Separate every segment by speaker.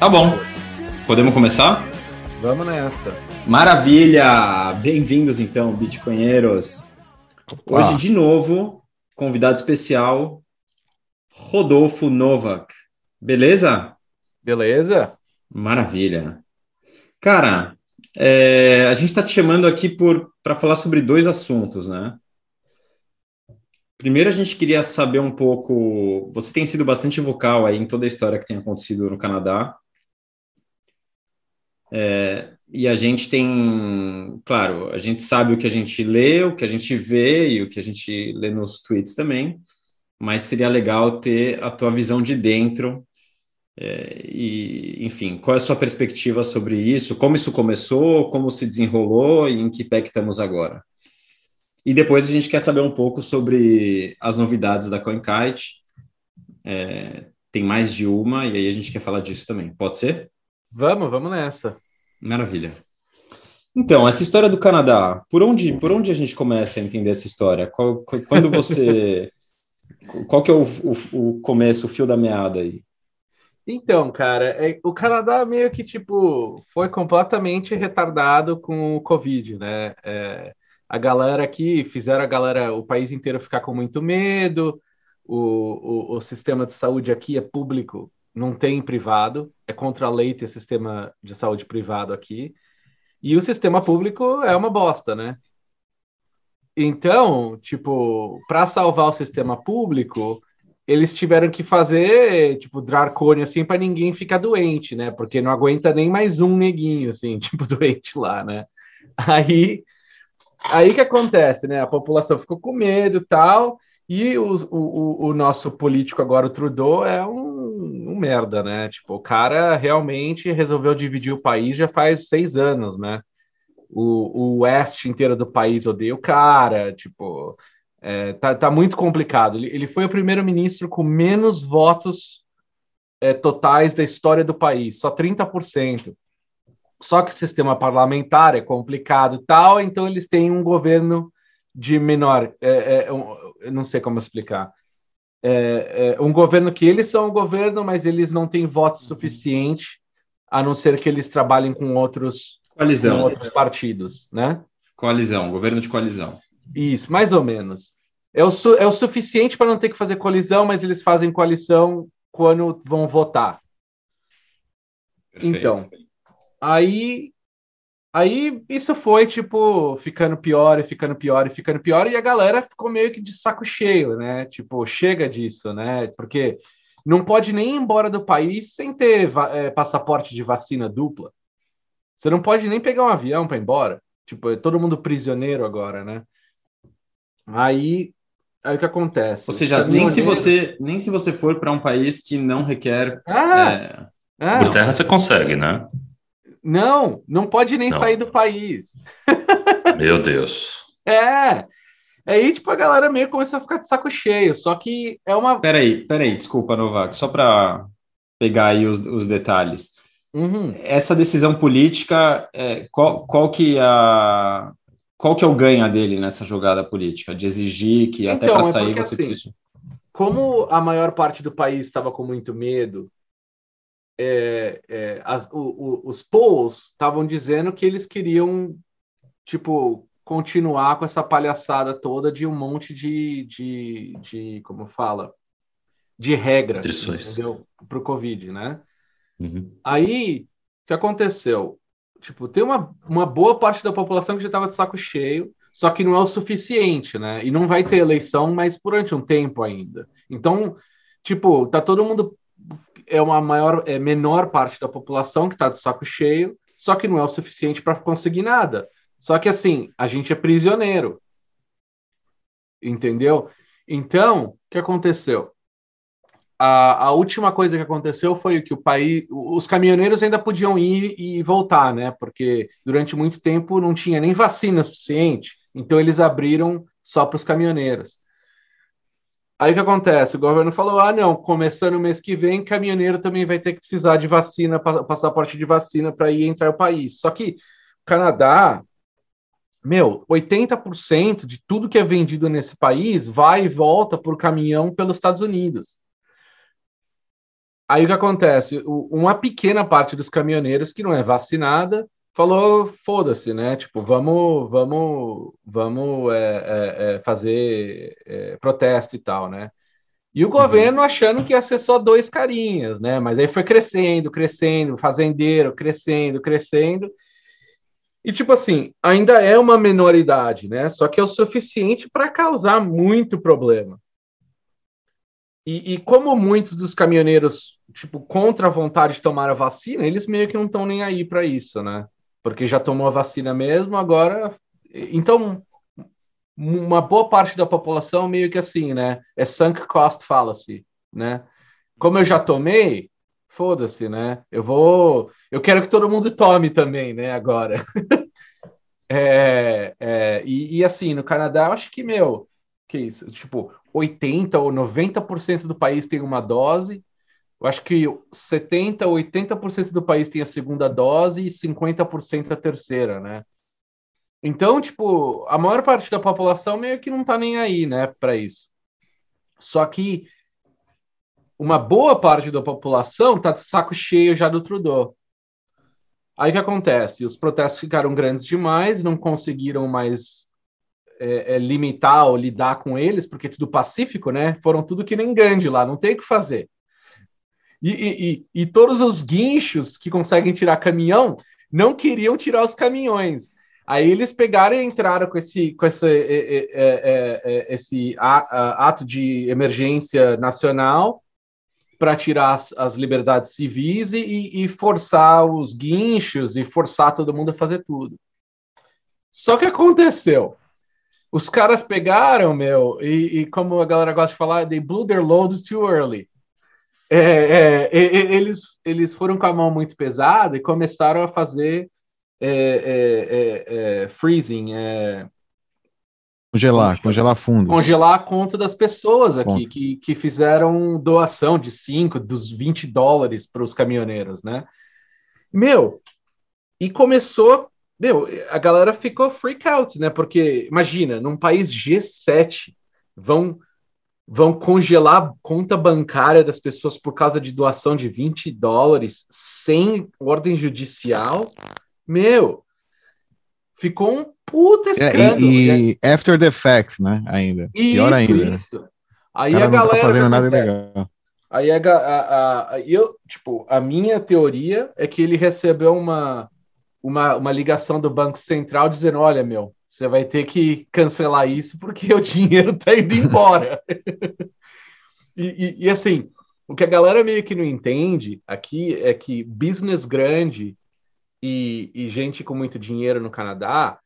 Speaker 1: Tá bom. Podemos começar?
Speaker 2: Vamos nessa.
Speaker 1: Maravilha! Bem-vindos então, Bitcoinheiros. Hoje, de novo, convidado especial, Rodolfo Novak. Beleza?
Speaker 2: Beleza?
Speaker 1: Maravilha. Cara, é, a gente está te chamando aqui para falar sobre dois assuntos, né? Primeiro, a gente queria saber um pouco. Você tem sido bastante vocal aí em toda a história que tem acontecido no Canadá. É, e a gente tem, claro, a gente sabe o que a gente lê, o que a gente vê e o que a gente lê nos tweets também, mas seria legal ter a tua visão de dentro. É, e, enfim, qual é a sua perspectiva sobre isso? Como isso começou? Como se desenrolou? E em que pé que estamos agora? E depois a gente quer saber um pouco sobre as novidades da CoinKite. É, tem mais de uma, e aí a gente quer falar disso também. Pode ser?
Speaker 2: Vamos, vamos nessa.
Speaker 1: Maravilha. Então, essa história do Canadá, por onde, por onde a gente começa a entender essa história? Qual, quando você. qual que é o, o, o, começo, o fio da meada aí?
Speaker 2: Então, cara, é, o Canadá meio que, tipo, foi completamente retardado com o Covid, né? É, a galera aqui, fizeram a galera, o país inteiro ficar com muito medo, o, o, o sistema de saúde aqui é público não tem privado, é contra a lei ter sistema de saúde privado aqui. E o sistema público é uma bosta, né? Então, tipo, para salvar o sistema público, eles tiveram que fazer, tipo, dracone assim para ninguém ficar doente, né? Porque não aguenta nem mais um neguinho assim, tipo, doente lá, né? Aí aí que acontece, né? A população ficou com medo tal, e o, o, o nosso político agora, o Trudeau, é um, merda, né? Tipo, o cara realmente resolveu dividir o país já faz seis anos, né? O, o oeste inteiro do país odeia o cara, tipo, é, tá, tá muito complicado. Ele, ele foi o primeiro-ministro com menos votos é, totais da história do país, só 30%. Só que o sistema parlamentar é complicado e tal, então eles têm um governo de menor, é, é, eu não sei como explicar. É, é, um governo que eles são o governo, mas eles não têm voto suficiente, a não ser que eles trabalhem com outros,
Speaker 1: coalizão.
Speaker 2: Com outros partidos, né?
Speaker 1: Coalizão, governo de coalizão.
Speaker 2: Isso, mais ou menos. É o, su é o suficiente para não ter que fazer coalizão, mas eles fazem coalição quando vão votar. Perfeito. Então, aí Aí isso foi, tipo, ficando pior e ficando pior e ficando pior, e a galera ficou meio que de saco cheio, né? Tipo, chega disso, né? Porque não pode nem ir embora do país sem ter é, passaporte de vacina dupla. Você não pode nem pegar um avião para ir embora. Tipo, é todo mundo prisioneiro agora, né? Aí, aí o que acontece?
Speaker 1: Ou seja, nem se você nem se você for para um país que não requer.
Speaker 3: Ah, é... ah, Por terra você consegue, né?
Speaker 2: Não, não pode nem não. sair do país.
Speaker 3: Meu Deus.
Speaker 2: É. Aí, tipo, a galera meio começou a ficar de saco cheio. Só que é uma.
Speaker 1: Peraí, peraí, desculpa, Novak, só para pegar aí os, os detalhes. Uhum. Essa decisão política, é, qual, qual que é a. Qual que é o ganho dele nessa jogada política? De exigir que então, até para é sair você assim, precisa.
Speaker 2: Como a maior parte do país estava com muito medo é, é, as, o, o, os polls estavam dizendo que eles queriam, tipo, continuar com essa palhaçada toda de um monte de, de, de como fala, de regras? Para o Covid, né? Uhum. Aí, o que aconteceu? Tipo, tem uma, uma boa parte da população que já estava de saco cheio, só que não é o suficiente, né? E não vai ter eleição, mas durante um tempo ainda. Então, tipo, tá todo mundo é uma maior, é menor parte da população que está de saco cheio, só que não é o suficiente para conseguir nada. Só que assim, a gente é prisioneiro. Entendeu? Então, o que aconteceu? A, a, última coisa que aconteceu foi que o país, os caminhoneiros ainda podiam ir e voltar, né? Porque durante muito tempo não tinha nem vacina suficiente, então eles abriram só para os caminhoneiros. Aí o que acontece? O governo falou: ah, não, começando o mês que vem, caminhoneiro também vai ter que precisar de vacina, passaporte de vacina para ir entrar no país. Só que Canadá, meu, 80% de tudo que é vendido nesse país vai e volta por caminhão pelos Estados Unidos. Aí o que acontece? Uma pequena parte dos caminhoneiros que não é vacinada falou foda-se, né? Tipo, vamos, vamos, vamos é, é, é, fazer é, protesto e tal, né? E o uhum. governo achando que ia ser só dois carinhas, né? Mas aí foi crescendo, crescendo, fazendeiro, crescendo, crescendo. E tipo assim, ainda é uma minoridade, né? Só que é o suficiente para causar muito problema. E, e, como muitos dos caminhoneiros, tipo, contra a vontade de tomar a vacina, eles meio que não estão nem aí para isso, né? Porque já tomou a vacina mesmo, agora. Então, uma boa parte da população meio que assim, né? É sunk cost fallacy, né? Como eu já tomei, foda-se, né? Eu vou. Eu quero que todo mundo tome também, né? Agora. é, é, e, e assim, no Canadá, eu acho que, meu, que isso? Tipo, 80 ou 90% do país tem uma dose. Eu acho que 70 ou 80% do país tem a segunda dose e 50% a terceira, né? Então, tipo, a maior parte da população meio que não tá nem aí, né, para isso. Só que uma boa parte da população tá de saco cheio já do Trudeau. Aí o que acontece? Os protestos ficaram grandes demais, não conseguiram mais é, é, limitar ou lidar com eles, porque é tudo pacífico, né? Foram tudo que nem Gandhi lá, não tem o que fazer. E, e, e, e todos os guinchos que conseguem tirar caminhão não queriam tirar os caminhões. Aí eles pegaram e entraram com esse, com esse, é, é, é, esse ato de emergência nacional para tirar as, as, liberdades civis e, e, forçar os guinchos e forçar todo mundo a fazer tudo. Só que aconteceu. Os caras pegaram, meu, e, e, como a galera gosta de falar, they blew their load too early. É, é, é, eles, eles foram com a mão muito pesada e começaram a fazer é, é, é, freezing,
Speaker 4: Congelar, congelar fundo.
Speaker 2: Congelar a conta das pessoas aqui que, que fizeram doação de 5, dos 20 dólares para os caminhoneiros, né? Meu, e começou meu, a galera ficou freak out, né? Porque, imagina, num país G7, vão, vão congelar a conta bancária das pessoas por causa de doação de 20 dólares sem ordem judicial. Meu, ficou um puta escândalo.
Speaker 4: É, e, e after the fact, né? Ainda. Isso, Pior ainda. Né? Isso.
Speaker 2: Aí a galera.
Speaker 4: Não tá fazendo nada legal.
Speaker 2: Aí a, a, a, eu, tipo, a minha teoria é que ele recebeu uma uma, uma ligação do Banco Central dizendo: olha, meu, você vai ter que cancelar isso porque o dinheiro está indo embora. e, e, e, assim, o que a galera meio que não entende aqui é que business grande e, e gente com muito dinheiro no Canadá,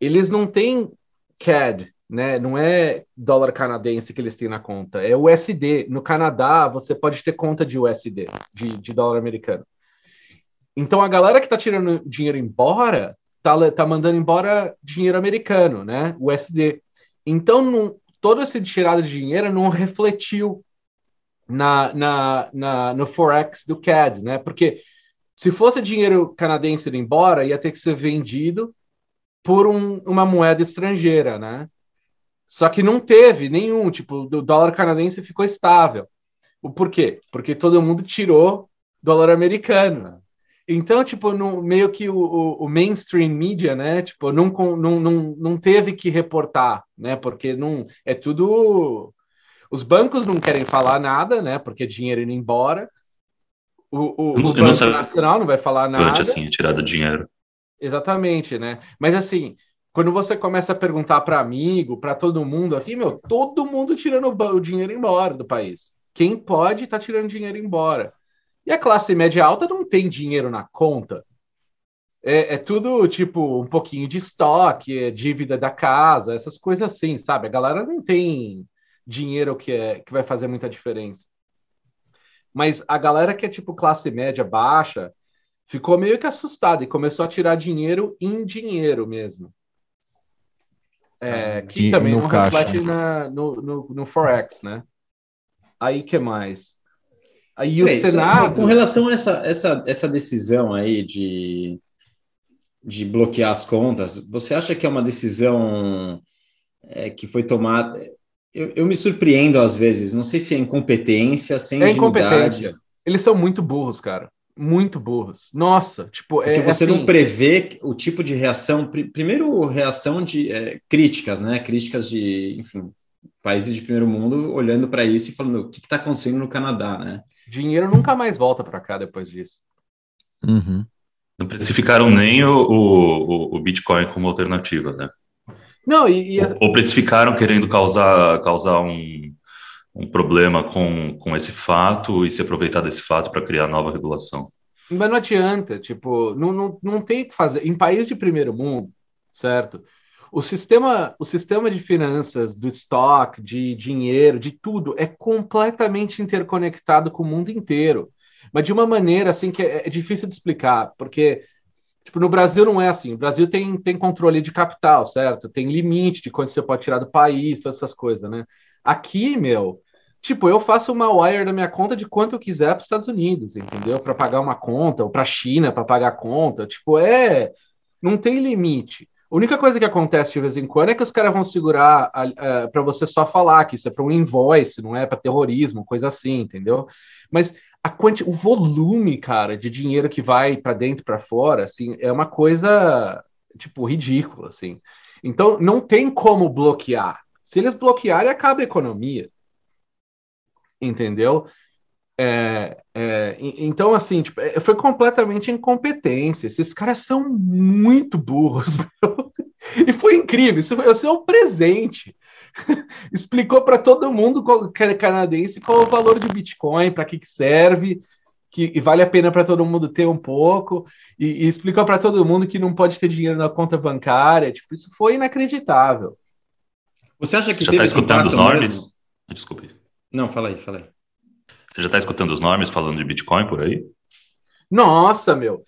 Speaker 2: eles não têm CAD, né? Não é dólar canadense que eles têm na conta, é USD. No Canadá, você pode ter conta de USD, de, de dólar americano. Então a galera que está tirando dinheiro embora tá, tá mandando embora dinheiro americano, né? USD. Então não, todo esse tirado de dinheiro não refletiu na, na, na, no Forex do CAD, né? Porque se fosse dinheiro canadense indo embora, ia ter que ser vendido por um, uma moeda estrangeira, né? Só que não teve nenhum, tipo, o dólar canadense ficou estável. O porquê? Porque todo mundo tirou dólar americano. Então, tipo, no, meio que o, o, o, mainstream media, né, tipo, não, não, não, não teve que reportar, né, porque não, é tudo... Os bancos não querem falar nada, né, porque dinheiro indo embora. O, o, não, o Banco não Nacional não vai falar nada.
Speaker 3: assim, tirado dinheiro.
Speaker 2: Exatamente, né, mas assim, quando você começa a perguntar para amigo, para todo mundo aqui, meu, todo mundo tirando o dinheiro embora do país. Quem pode tá tirando dinheiro embora. E a classe média alta não tem dinheiro na conta. É, é, tudo tipo um pouquinho de estoque, é dívida da casa, essas coisas assim, sabe? A galera não tem dinheiro que, é, que vai fazer muita diferença. Mas a galera que é tipo classe média baixa ficou meio que assustada e começou a tirar dinheiro em dinheiro mesmo. É, que e, também não reflete na, no, no, no Forex, né? Aí que mais? Aí o Senado.
Speaker 1: Com relação a essa, essa, essa decisão aí de, de bloquear as contas, você acha que é uma decisão é, que foi tomada? Eu, eu, me surpreendo às vezes, não sei se é incompetência, sem
Speaker 2: é incompetência. Eles são muito burros, cara. Muito burros. Nossa, tipo,
Speaker 1: é. Porque você assim... não prevê o tipo de reação. Primeiro, reação de é, críticas, né? Críticas de, enfim, países de primeiro mundo olhando para isso e falando o que está acontecendo no Canadá, né?
Speaker 2: Dinheiro nunca mais volta para cá depois disso.
Speaker 3: Uhum. Não precificaram nem o, o, o Bitcoin como alternativa, né?
Speaker 2: Não, e, e...
Speaker 3: Ou, ou precificaram querendo causar, causar um, um problema com, com esse fato e se aproveitar desse fato para criar nova regulação.
Speaker 2: Mas não adianta, tipo, não, não, não tem que fazer. Em país de primeiro mundo, certo? O sistema, o sistema de finanças, do estoque, de dinheiro, de tudo, é completamente interconectado com o mundo inteiro. Mas de uma maneira assim que é, é difícil de explicar, porque Tipo, no Brasil não é assim. O Brasil tem, tem controle de capital, certo? Tem limite de quanto você pode tirar do país, todas essas coisas, né? Aqui, meu, tipo, eu faço uma wire da minha conta de quanto eu quiser para os Estados Unidos, entendeu? Para pagar uma conta, ou para a China para pagar a conta. Tipo, é. Não tem limite. A única coisa que acontece de vez em quando é que os caras vão segurar uh, para você só falar que isso é para um invoice, não é para terrorismo, coisa assim, entendeu? Mas a quanti o volume, cara, de dinheiro que vai para dentro para fora, assim, é uma coisa tipo ridícula, assim. Então não tem como bloquear. Se eles bloquearem, acaba a economia. Entendeu? É, é, então, assim, tipo, é, foi completamente incompetência. Esses caras são muito burros. Meu. E foi incrível. Isso foi, isso é um presente. explicou para todo mundo qual, que é canadense qual é o valor de Bitcoin, para que, que serve, que vale a pena para todo mundo ter um pouco, e, e explicou para todo mundo que não pode ter dinheiro na conta bancária. Tipo, isso foi inacreditável.
Speaker 1: Você acha que
Speaker 3: já está escutando os nomes? Desculpe.
Speaker 1: Não, fala aí, fala aí.
Speaker 3: Você já está escutando os nomes falando de Bitcoin por aí?
Speaker 2: Nossa, meu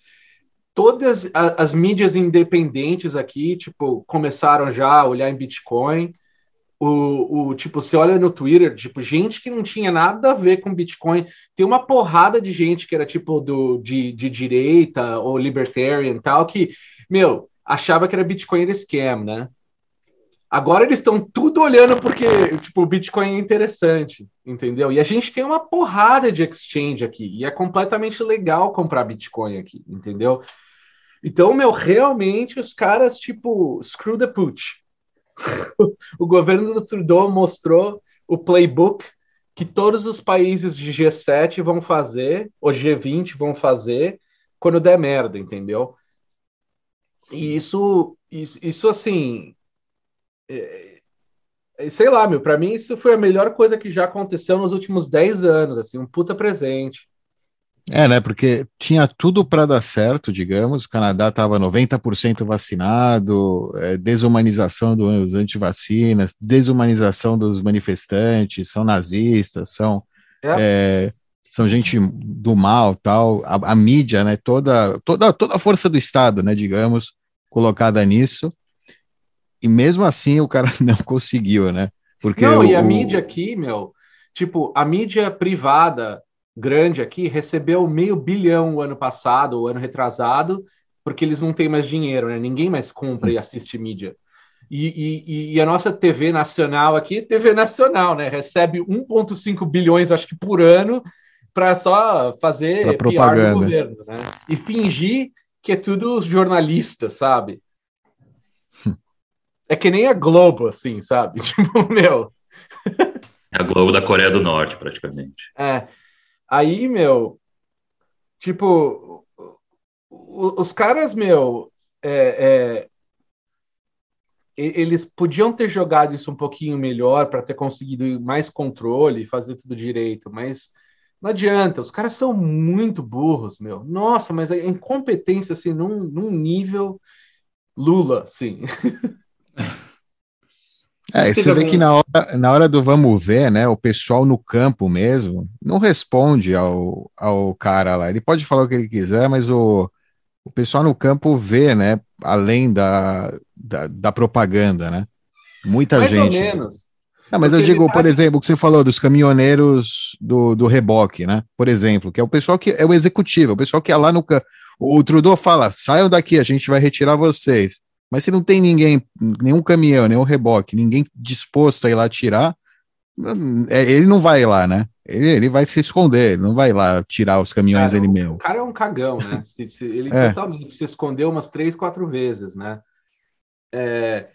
Speaker 2: todas as, mídias independentes aqui, tipo, começaram já a olhar em Bitcoin o, o tipo, você olha no Twitter, tipo, gente que não tinha nada a ver com Bitcoin. Tem uma porrada de gente que era tipo do, de, de direita ou libertarian tal, que, meu, achava que era Bitcoin era scam, né? Agora eles estão tudo olhando porque, tipo, o Bitcoin é interessante, entendeu? E a gente tem uma porrada de exchange aqui, e é completamente legal comprar Bitcoin aqui, entendeu? Então, meu, realmente os caras, tipo, screw the pooch o governo do Trudeau mostrou o playbook que todos os países de G7 vão fazer, ou G20 vão fazer, quando der merda, entendeu? E isso, isso, isso assim. É, é, sei lá, meu, para mim isso foi a melhor coisa que já aconteceu nos últimos 10 anos, assim, um puta presente.
Speaker 4: É, né? Porque tinha tudo para dar certo, digamos. O Canadá estava 90% vacinado, é, desumanização dos antivacinas, desumanização dos manifestantes, são nazistas, são, é. É, são gente do mal, tal. A, a, mídia, né? Toda, toda, toda a força do Estado, né? Digamos, colocada nisso. E mesmo assim o cara não conseguiu, né?
Speaker 2: Porque não, o, e a mídia aqui, meu, tipo, a mídia privada grande aqui recebeu meio bilhão o ano passado, o ano retrasado, porque eles não têm mais dinheiro, né? Ninguém mais compra e assiste mídia. E, e, e a nossa TV nacional aqui, TV nacional, né? Recebe 1,5 bilhões, acho que por ano, para só fazer
Speaker 4: pra propaganda.
Speaker 2: do governo, né? E fingir que é tudo jornalista, sabe? É que nem a Globo, assim, sabe? Tipo, meu.
Speaker 3: É a Globo da Coreia do Norte, praticamente.
Speaker 2: É. Aí, meu, tipo, os caras, meu, é, é, eles podiam ter jogado isso um pouquinho melhor para ter conseguido mais controle e fazer tudo direito, mas não adianta, os caras são muito burros, meu. Nossa, mas a incompetência, assim, num, num nível Lula, sim.
Speaker 4: É, você vê algum... que na hora, na hora do vamos ver, né, o pessoal no campo mesmo não responde ao, ao cara lá. Ele pode falar o que ele quiser, mas o, o pessoal no campo vê, né, além da, da, da propaganda, né? Muita Mais gente. Mais ou menos. Não, mas Porque eu digo, por exemplo, o que você falou dos caminhoneiros do, do reboque, né? Por exemplo, que é o pessoal que é o executivo, é o pessoal que é lá no campo. O Trudeau fala: saiam daqui, a gente vai retirar vocês. Mas se não tem ninguém, nenhum caminhão, nenhum reboque, ninguém disposto a ir lá tirar, é, ele não vai lá, né? Ele, ele vai se esconder, ele não vai lá tirar os caminhões
Speaker 2: Cara,
Speaker 4: ele
Speaker 2: o-
Speaker 4: mesmo.
Speaker 2: O cara é um cagão, né? Se- se- ele
Speaker 4: É.
Speaker 2: totalmente se escondeu umas três, quatro vezes, né? É,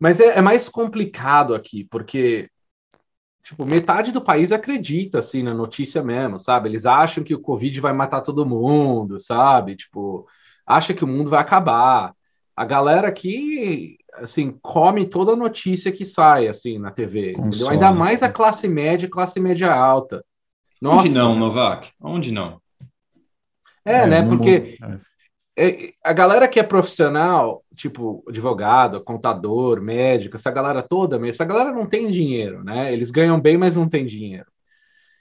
Speaker 2: mas é, é mais complicado aqui, porque tipo, metade do país acredita assim na notícia mesmo, sabe? Eles acham que o Covid vai matar todo mundo, sabe? Tipo, acha que o mundo vai acabar. A galera aqui, assim, come toda a notícia que sai, assim, na TV. Ainda mais a classe média, e classe média alta. Nossa,
Speaker 1: Onde não, Novak? Onde não?
Speaker 2: é, né?
Speaker 4: não-
Speaker 2: Porque
Speaker 4: é.
Speaker 2: é, a galera que é profissional, tipo advogado, contador, médico, essa galera toda, mas essa galera não tem dinheiro, né? Eles ganham bem, mas não tem dinheiro.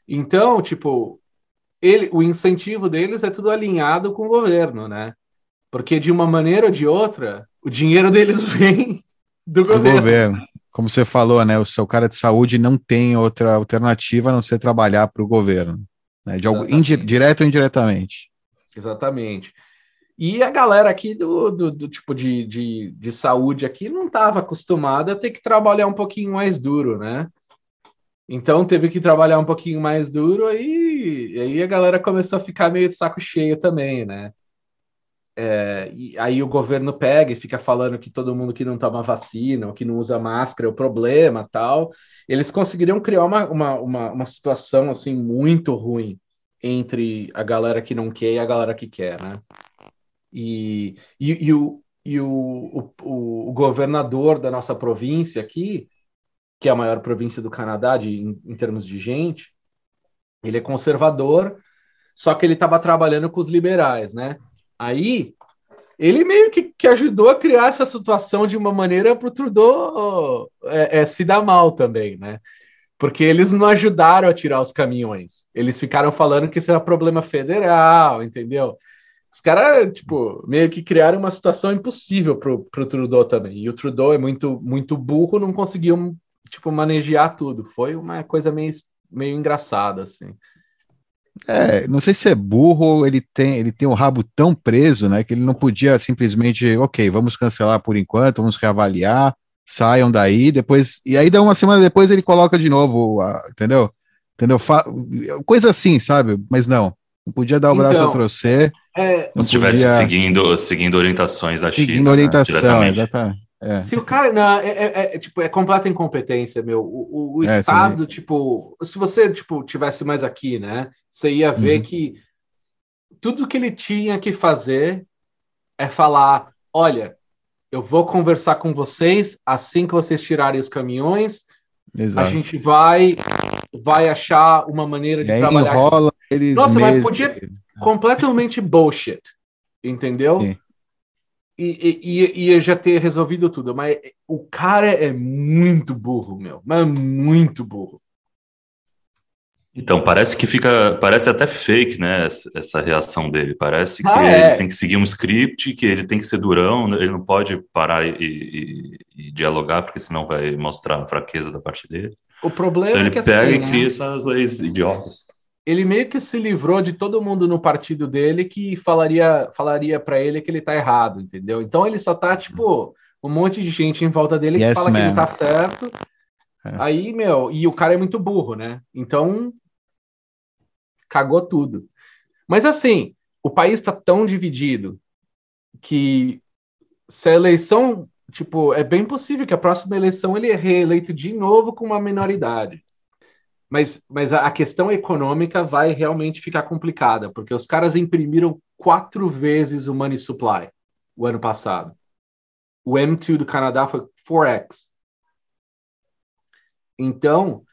Speaker 2: Então, tipo, ele, o incentivo deles é tudo alinhado com o governo, né? Porque de uma maneira ou de outra, o dinheiro deles vem do
Speaker 4: do
Speaker 2: governo.
Speaker 4: governo. Como você falou, né? O seu cara de saúde não tem outra alternativa a não ser trabalhar para o governo. Né, de algo, direto ou indiretamente.
Speaker 2: Exatamente. E a galera aqui do, do, do tipo de, de, de saúde aqui não estava acostumada a ter que trabalhar um pouquinho mais duro, né? Então teve que trabalhar um pouquinho mais duro aí, e aí a galera começou a ficar meio de saco cheio também, né? É, e aí o governo pega e fica falando que todo mundo que não toma vacina ou que não usa máscara é o problema tal. Eles conseguiriam criar uma, uma, uma, uma situação assim muito ruim entre a galera que não quer e a galera que quer, né? E, e, e, o, e o, o, o, governador da nossa província aqui, que é a maior província do Canadá de, em, em termos de gente, ele é conservador, só que ele estava trabalhando com os liberais, né? Aí ele meio que, que ajudou a criar essa situação de uma maneira para o Trudeau é, é, se dar mal também, né? Porque eles não ajudaram a tirar os caminhões. Eles ficaram falando que isso era problema federal, entendeu? Os caras, tipo, meio que criaram uma situação impossível pro, pro Trudeau também. E o Trudeau é muito, muito burro, não conseguiu, tipo, manejar tudo. Foi uma coisa meio, meio engraçada, assim.
Speaker 4: É, não sei se é burro ou ele tem, ele tem o rabo tão preso, né, que ele não podia simplesmente, ok, vamos cancelar por enquanto, vamos reavaliar, saiam daí, depois, e aí dá uma semana depois ele coloca de novo, a- entendeu? Entendeu? Fa- coisa assim, sabe? Mas não, não podia dar o braço
Speaker 2: Então,
Speaker 4: a torcer,
Speaker 2: É,
Speaker 4: não
Speaker 3: Se estivesse
Speaker 4: podia-
Speaker 3: seguindo, seguindo orientações da
Speaker 4: seguindo
Speaker 3: China. né,
Speaker 4: orientação,
Speaker 3: diretamente.
Speaker 4: exatamente. É.
Speaker 2: Se o cara. Não, é, é- é, tipo, é completa incompetência, meu. O, o- o
Speaker 4: É,
Speaker 2: Estado, tipo. Se você, tipo, tivesse mais aqui, né? Você ia ver
Speaker 4: Uhum.
Speaker 2: que tudo que ele tinha que fazer é falar: olha, eu vou conversar com vocês assim que vocês tirarem os caminhões. A
Speaker 4: Exato.
Speaker 2: gente vai, vai achar uma maneira de trabalhar.
Speaker 4: enrola eles
Speaker 2: Nossa, mas
Speaker 4: meses.
Speaker 2: podia- completamente bullshit, entendeu?
Speaker 4: Sim.
Speaker 2: E, e, e- ia já ter resolvido tudo, mas o cara é muito burro, meu, mas muito burro.
Speaker 3: Então, parece que fica, parece até fake, né, essa, essa reação dele. Parece que
Speaker 2: Ah,
Speaker 3: ele
Speaker 2: é.
Speaker 3: tem que seguir um script, que ele tem que ser durão, ele não pode parar e, e- e dialogar, porque senão vai mostrar a fraqueza da parte dele.
Speaker 2: O problema
Speaker 3: Então
Speaker 2: é
Speaker 3: ele
Speaker 2: que
Speaker 3: pega
Speaker 2: assim,
Speaker 3: e
Speaker 2: né,
Speaker 3: cria essas leis idiotas.
Speaker 2: Ele meio que se livrou de todo mundo no partido dele que falaria falaria para ele que ele tá errado, entendeu? Então ele só tá tipo um monte de gente em volta dele que
Speaker 4: Yes,
Speaker 2: fala que
Speaker 4: man.
Speaker 2: ele tá certo.
Speaker 4: É.
Speaker 2: Aí, meu, e o cara é muito burro, né? Então cagou tudo. Mas assim, o país está tão dividido que se a eleição, tipo, é bem possível que a próxima eleição ele é reeleito de novo com uma minoridade. Mas, mas a questão econômica vai realmente ficar complicada, porque os caras imprimiram quatro vezes o money supply o ano passado. O M2 do Canadá foi 4x. Então,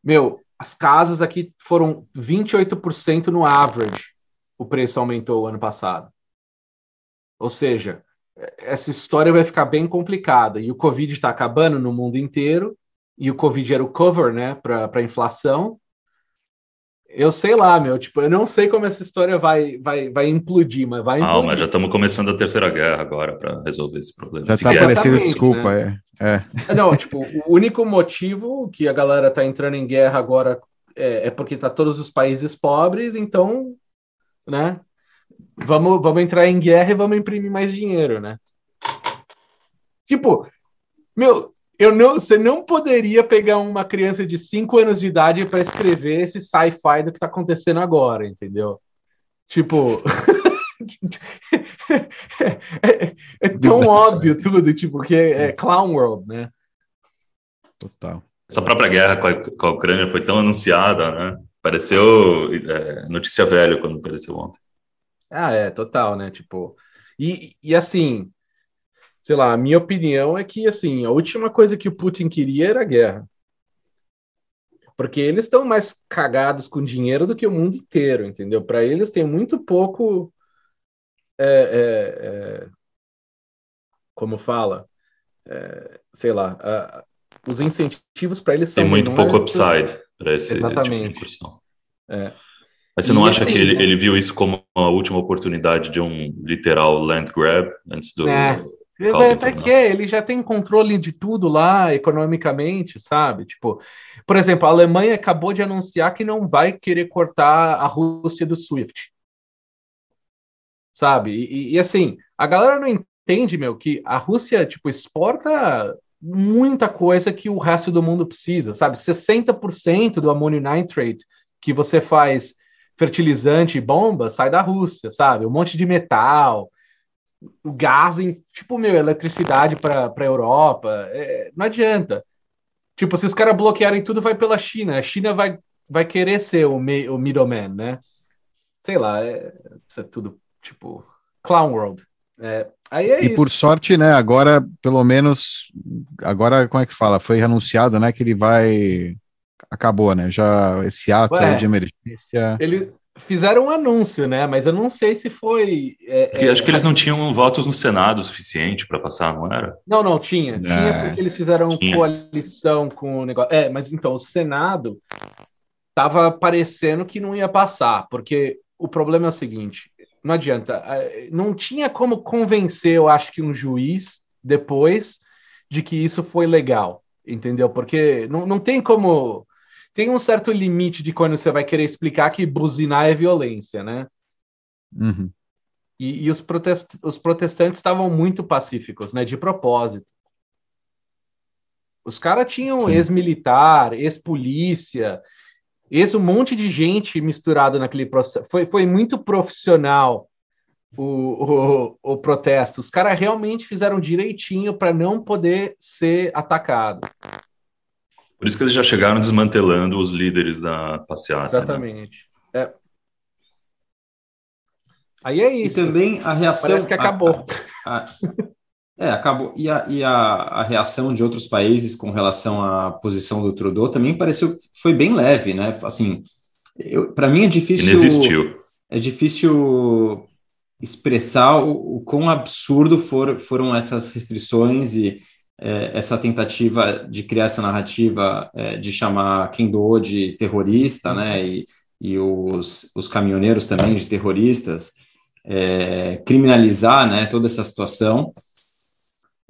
Speaker 2: meu, as casas aqui foram 28% no average. O preço aumentou o ano passado. Ou seja, essa história vai ficar bem complicada. E o Covid está acabando no mundo inteiro. E o Covid era o cover, né, para a inflação. Eu sei lá, meu, tipo, eu não sei como essa história vai, vai, vai implodir, mas vai
Speaker 3: Ah,
Speaker 2: implodir.
Speaker 3: mas já estamos começando a terceira guerra agora para resolver esse problema.
Speaker 4: Já tá
Speaker 3: vier.
Speaker 4: aparecendo desculpa, é. é.
Speaker 2: É, Não, tipo, o único motivo que a galera tá entrando em guerra agora é, é porque tá todos os países pobres, então, né? Vamos, vamos entrar em guerra e vamos imprimir mais dinheiro, né? Tipo, meu, eu não, você não poderia pegar uma criança de 5 anos de idade para escrever esse sci-fi do que está acontecendo agora, entendeu? Tipo. é, é, tão óbvio tudo, tipo, que é, é Clown World, né?
Speaker 4: Total.
Speaker 3: Essa própria guerra com a, com a Ucrânia foi tão anunciada, né? Pareceu é, notícia velha quando apareceu ontem.
Speaker 2: Ah, é, total, né? Tipo, e, e assim, sei lá, a minha opinião é que, assim, a última coisa que o Putin queria era a guerra. Porque eles estão mais cagados com dinheiro do que o mundo inteiro, entendeu? Para eles tem muito pouco. É, é, é, como fala? É, sei lá. A, os incentivos para eles
Speaker 3: são. Tem muito pouco upside para esse
Speaker 2: Exatamente.
Speaker 3: tipo de incursão. É. Mas você não e acha assim, que ele, ele, viu isso como a última oportunidade de um literal land grab antes do.
Speaker 2: É. Para quê? Ele já tem controle de tudo lá, economicamente, sabe? Tipo, por exemplo, a Alemanha acabou de anunciar que não vai querer cortar a Rússia do SWIFT. Sabe? E, e assim, a galera não entende, meu, que a Rússia, tipo, exporta muita coisa que o resto do mundo precisa, sabe? 60% do amônio nitrate que você faz fertilizante e bomba sai da Rússia, sabe? Um monte de metal, o gás em, tipo, meu, eletricidade para a Europa. É, não adianta. Tipo, se os caras bloquearem tudo, vai pela China. A China vai, vai querer ser o, me, o middleman, né? Sei lá, é, isso é tudo, tipo, clown world. É, aí é
Speaker 4: e
Speaker 2: isso.
Speaker 4: por sorte, né, agora, pelo menos, agora, como é que fala? Foi anunciado, né, que ele vai... Acabou, né? Já esse ato Ué, de emergência.
Speaker 2: Ele, fizeram um anúncio, né? Mas eu não sei se foi.
Speaker 3: É, é, acho que eles não tinham votos no Senado suficiente para passar, não era?
Speaker 2: Não, não, tinha. É. Tinha porque eles fizeram tinha. coalição com o negócio. É, mas então, o Senado estava parecendo que não ia passar, porque o problema é o seguinte: não adianta. Não tinha como convencer, eu acho que um juiz depois de que isso foi legal, entendeu? Porque não, não tem como tem um certo limite de quando você vai querer explicar que buzinar é violência, né?
Speaker 4: Uhum.
Speaker 2: E, e os, protest, os protestantes estavam muito pacíficos, né? De propósito. Os caras tinham ex-militar, ex-polícia, ex um monte de gente misturado naquele processo. Foi, foi muito profissional o, o, o protesto. Os caras realmente fizeram direitinho para não poder ser atacado.
Speaker 3: Por isso que eles já chegaram desmantelando os líderes da passeata.
Speaker 2: Né? Exatamente. Né? É. Aí é isso.
Speaker 1: E também a reação.
Speaker 2: Parece que acabou.
Speaker 1: A, a, é, acabou. E, a, e a, a, reação de outros países com relação à posição do Trudeau também pareceu foi bem leve, né? Assim, para mim é difícil.
Speaker 3: Inexistiu.
Speaker 1: É difícil expressar o, o quão absurdo for, foram essas restrições e é, essa tentativa de criar essa narrativa é, de chamar quem doou de terrorista, né, e, e os, os caminhoneiros também de terroristas, é, criminalizar, né, toda essa situação.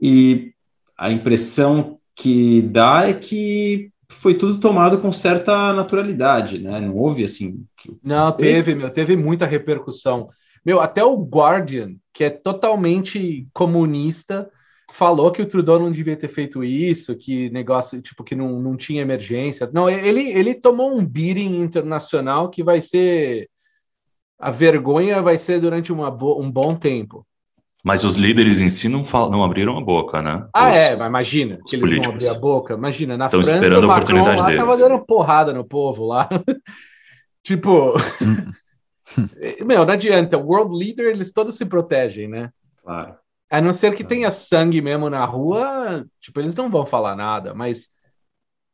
Speaker 1: E a impressão que dá é que foi tudo tomado com certa naturalidade, né? Não houve assim.
Speaker 2: Não, teve, meu, teve muita repercussão. Meu, até o Guardian, que é totalmente comunista, falou que o Trudeau não devia ter feito isso, que negócio, tipo, que não, não tinha emergência. Não, ele, ele tomou um beating internacional que vai ser. A vergonha vai ser durante uma um bom tempo.
Speaker 3: Mas os líderes em si não, falam, não abriram a boca, né?
Speaker 2: Ah, os, é, mas imagina que eles políticos. vão abrir a boca. Imagina, na
Speaker 3: Estão França, esperando o Macron a oportunidade lá deles.
Speaker 2: tava dando porrada no povo lá. tipo. Meu, não adianta. World leader, eles todos se protegem, né?
Speaker 1: Claro.
Speaker 2: A não ser que tenha sangue mesmo na rua, tipo, eles não vão falar nada, mas,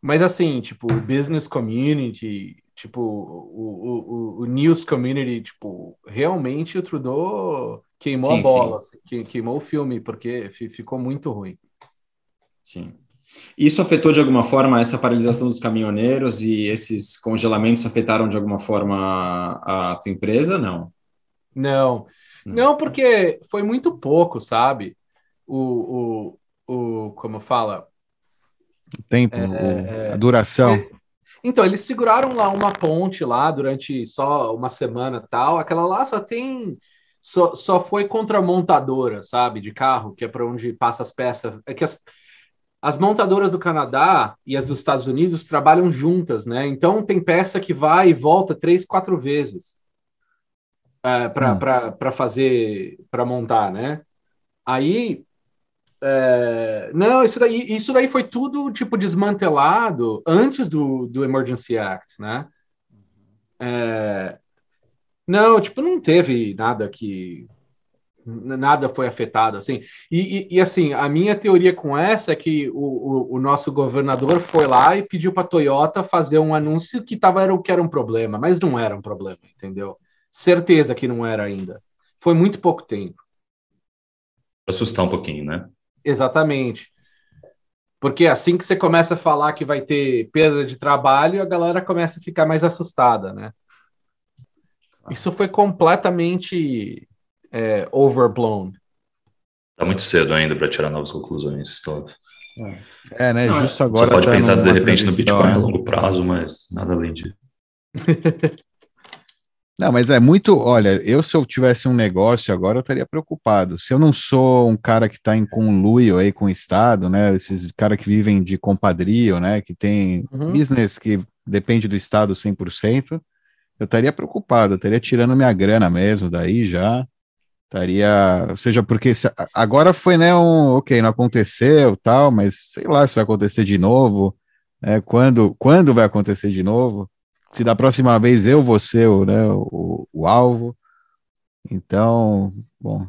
Speaker 2: mas assim, tipo, business community, tipo, o, o, o news community, tipo, realmente o Trudeau queimou sim, a bola, sim. queimou o filme, porque ficou muito ruim.
Speaker 1: Sim. Isso afetou de alguma forma essa paralisação dos caminhoneiros e esses congelamentos afetaram de alguma forma a tua empresa? Não.
Speaker 2: Não. Não, porque foi muito pouco, sabe? O, o, o como fala?
Speaker 4: O tempo, é, é, a duração. É,
Speaker 2: então, eles seguraram lá uma ponte lá durante só uma semana tal. Aquela lá só tem. Só, só foi contra a montadora, sabe? De carro, que é para onde passa as peças. É que as, as montadoras do Canadá e as dos Estados Unidos trabalham juntas, né? Então tem peça que vai e volta três, quatro vezes é, para hum. fazer, para montar, né? Aí, é, não, isso daí, isso daí foi tudo tipo desmantelado antes do, do Emergency Act, né? É, não, tipo, não teve nada que nada foi afetado, assim. E, e, e, assim, a minha teoria com essa é que o, o, o nosso governador foi lá e pediu para a Toyota fazer um anúncio que tava era o que era um problema, mas não era um problema, entendeu? Certeza que não era ainda. Foi muito pouco tempo.
Speaker 3: Assustar um pouquinho, né?
Speaker 2: Exatamente. Porque assim que você começa a falar que vai ter perda de trabalho, a galera começa a ficar mais assustada, né? Isso foi completamente é, overblown.
Speaker 3: Tá muito cedo ainda para tirar novas conclusões.
Speaker 4: Então... É, né? Não, Justo agora.
Speaker 3: Você pode tá pensar de repente no Bitcoin a longo prazo, mas nada além disso.
Speaker 4: Não, mas é muito. Olha, eu se eu tivesse um negócio agora, eu estaria preocupado. Se eu não sou um cara que está em conluio aí com o Estado, né? Esses caras que vivem de compadrio, né? Que tem uhum. business que depende do Estado 100%, eu estaria preocupado, eu estaria tirando minha grana mesmo daí já. Estaria, ou seja, porque se, agora foi, né, um, ok, não aconteceu, tal, mas sei lá se vai acontecer de novo, né, quando, quando vai acontecer de novo, se da próxima vez eu vou ser o, né, o, o alvo, então, bom,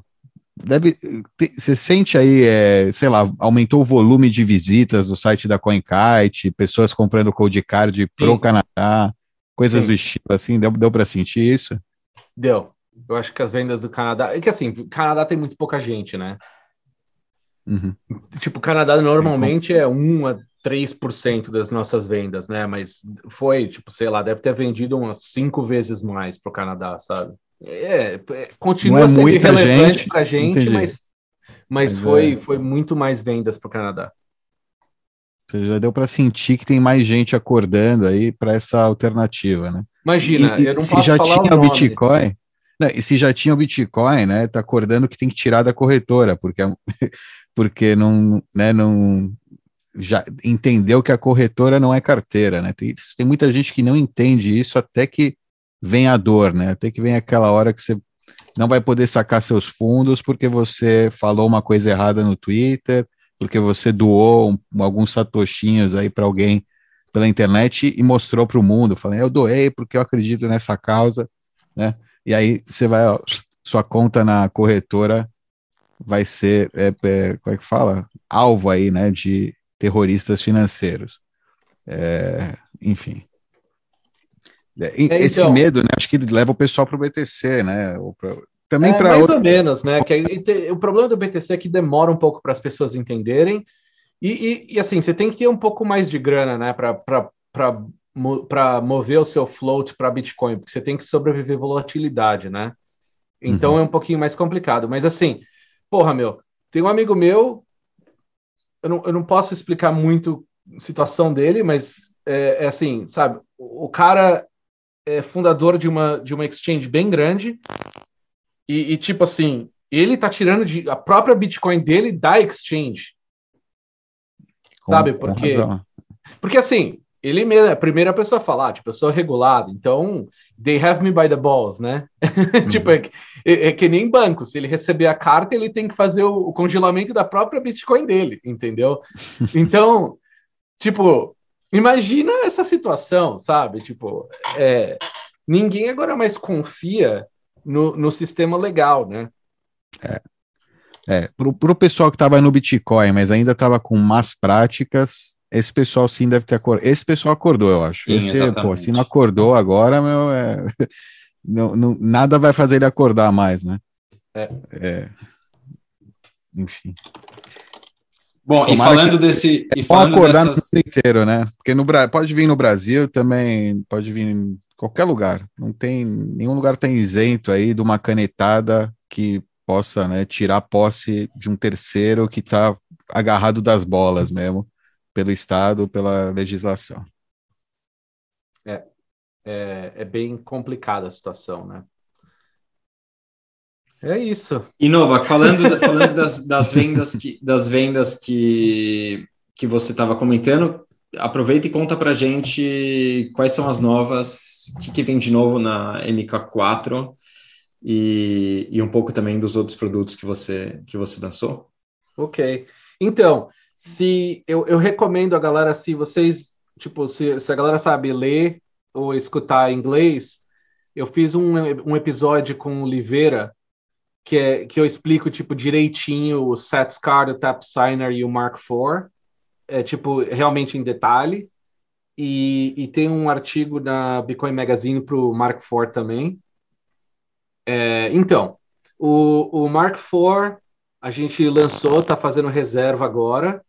Speaker 4: deve, você sente aí, é, sei lá, aumentou o volume de visitas do site da CoinKite, pessoas comprando Code Card pro Sim. Canadá, coisas Sim. do estilo assim, deu, deu para sentir isso?
Speaker 2: Deu, eu acho que as vendas do Canadá. É que assim, o Canadá tem muito pouca gente, né? Uhum. Tipo, o Canadá normalmente é 1 a 3% das nossas vendas, né? Mas foi, tipo, sei lá, deve ter vendido umas cinco vezes mais para o Canadá, sabe? É, é continua é sendo relevante para a gente, mas, mas, mas, foi, é... foi muito mais vendas para o Canadá.
Speaker 4: Já deu para sentir que tem mais gente acordando aí para essa alternativa, né?
Speaker 2: Imagina,
Speaker 4: e, eu não se já tinha o Bitcoin, não, e se já tinha o Bitcoin, né, tá acordando que tem que tirar da corretora, porque, é porque não, né, não, já entendeu que a corretora não é carteira, né, tem, tem muita gente que não entende isso até que vem a dor, né, até que vem aquela hora que você não vai poder sacar seus fundos porque você falou uma coisa errada no Twitter, porque você doou um, alguns satoshinhos aí para alguém pela internet e mostrou para o mundo, falando, eu doei porque eu acredito nessa causa, né, e aí você vai, ó, sua conta na corretora vai ser, é, é, como é que fala? Alvo aí, né, de terroristas financeiros. É, enfim. É, é Esse então, medo, né, acho que leva o pessoal para o BTC, né? Pra, também é, para
Speaker 2: mais ou menos, né? Que o problema do BTC é que demora um pouco para as pessoas entenderem. E, e, e, assim, você tem que ter um pouco mais de grana, né? Para para mover o seu float para Bitcoin, porque você tem que sobreviver volatilidade, né? Então uhum. é um pouquinho mais complicado. Mas assim, porra, meu, tem um amigo meu, eu não, eu não posso explicar muito a situação dele, mas é, é assim, sabe? O, o, cara é fundador de uma, de uma exchange bem grande e, e tipo assim, ele tá tirando de, a própria Bitcoin dele da exchange. Com, sabe? Porque, porque assim, ele mesmo é a primeira pessoa a falar, tipo, eu sou regulado, então they have me by the balls, né? Uhum. tipo, é, é, é, que nem banco, se ele receber a carta, ele tem que fazer o, o congelamento da própria Bitcoin dele, entendeu? Então, tipo, imagina essa situação, sabe? Tipo, é, ninguém agora mais confia no, no sistema legal, né?
Speaker 4: É. É, para o pessoal que estava no Bitcoin, mas ainda estava com más práticas, esse pessoal sim deve ter acordado. Esse pessoal acordou, eu acho. Sim, Esse, pô, se não acordou agora, meu, é... não, não, nada vai fazer ele acordar mais, né? É. é... Enfim.
Speaker 1: Bom, Tomara e falando desse.
Speaker 4: É e falando acordar dessas... no inteiro, né? Porque no, pode vir no Brasil também, pode vir em qualquer lugar. Não tem. Nenhum lugar tem isento aí de uma canetada que possa né, tirar posse de um terceiro que está agarrado das bolas mesmo pelo Estado, pela legislação.
Speaker 2: É, é, é bem complicada a situação, né? É isso.
Speaker 1: E Nova, falando, falando das, das vendas que das vendas que, que você estava comentando, aproveita e conta para gente quais são as novas, o que, que vem de novo na MK4 e, e um pouco também dos outros produtos que você que você lançou.
Speaker 2: Ok. Então, se eu, eu recomendo a galera, se vocês, tipo, se, se a galera sabe ler ou escutar inglês, eu fiz um, um episódio com o Oliveira, que, é, que eu explico, tipo, direitinho o SetsCard, o TapSigner e o Mark IV, é, tipo, realmente em detalhe. E, e tem um artigo na Bitcoin Magazine para o Mark IV também. É, então, o, o Mark IV a gente lançou, tá fazendo reserva agora.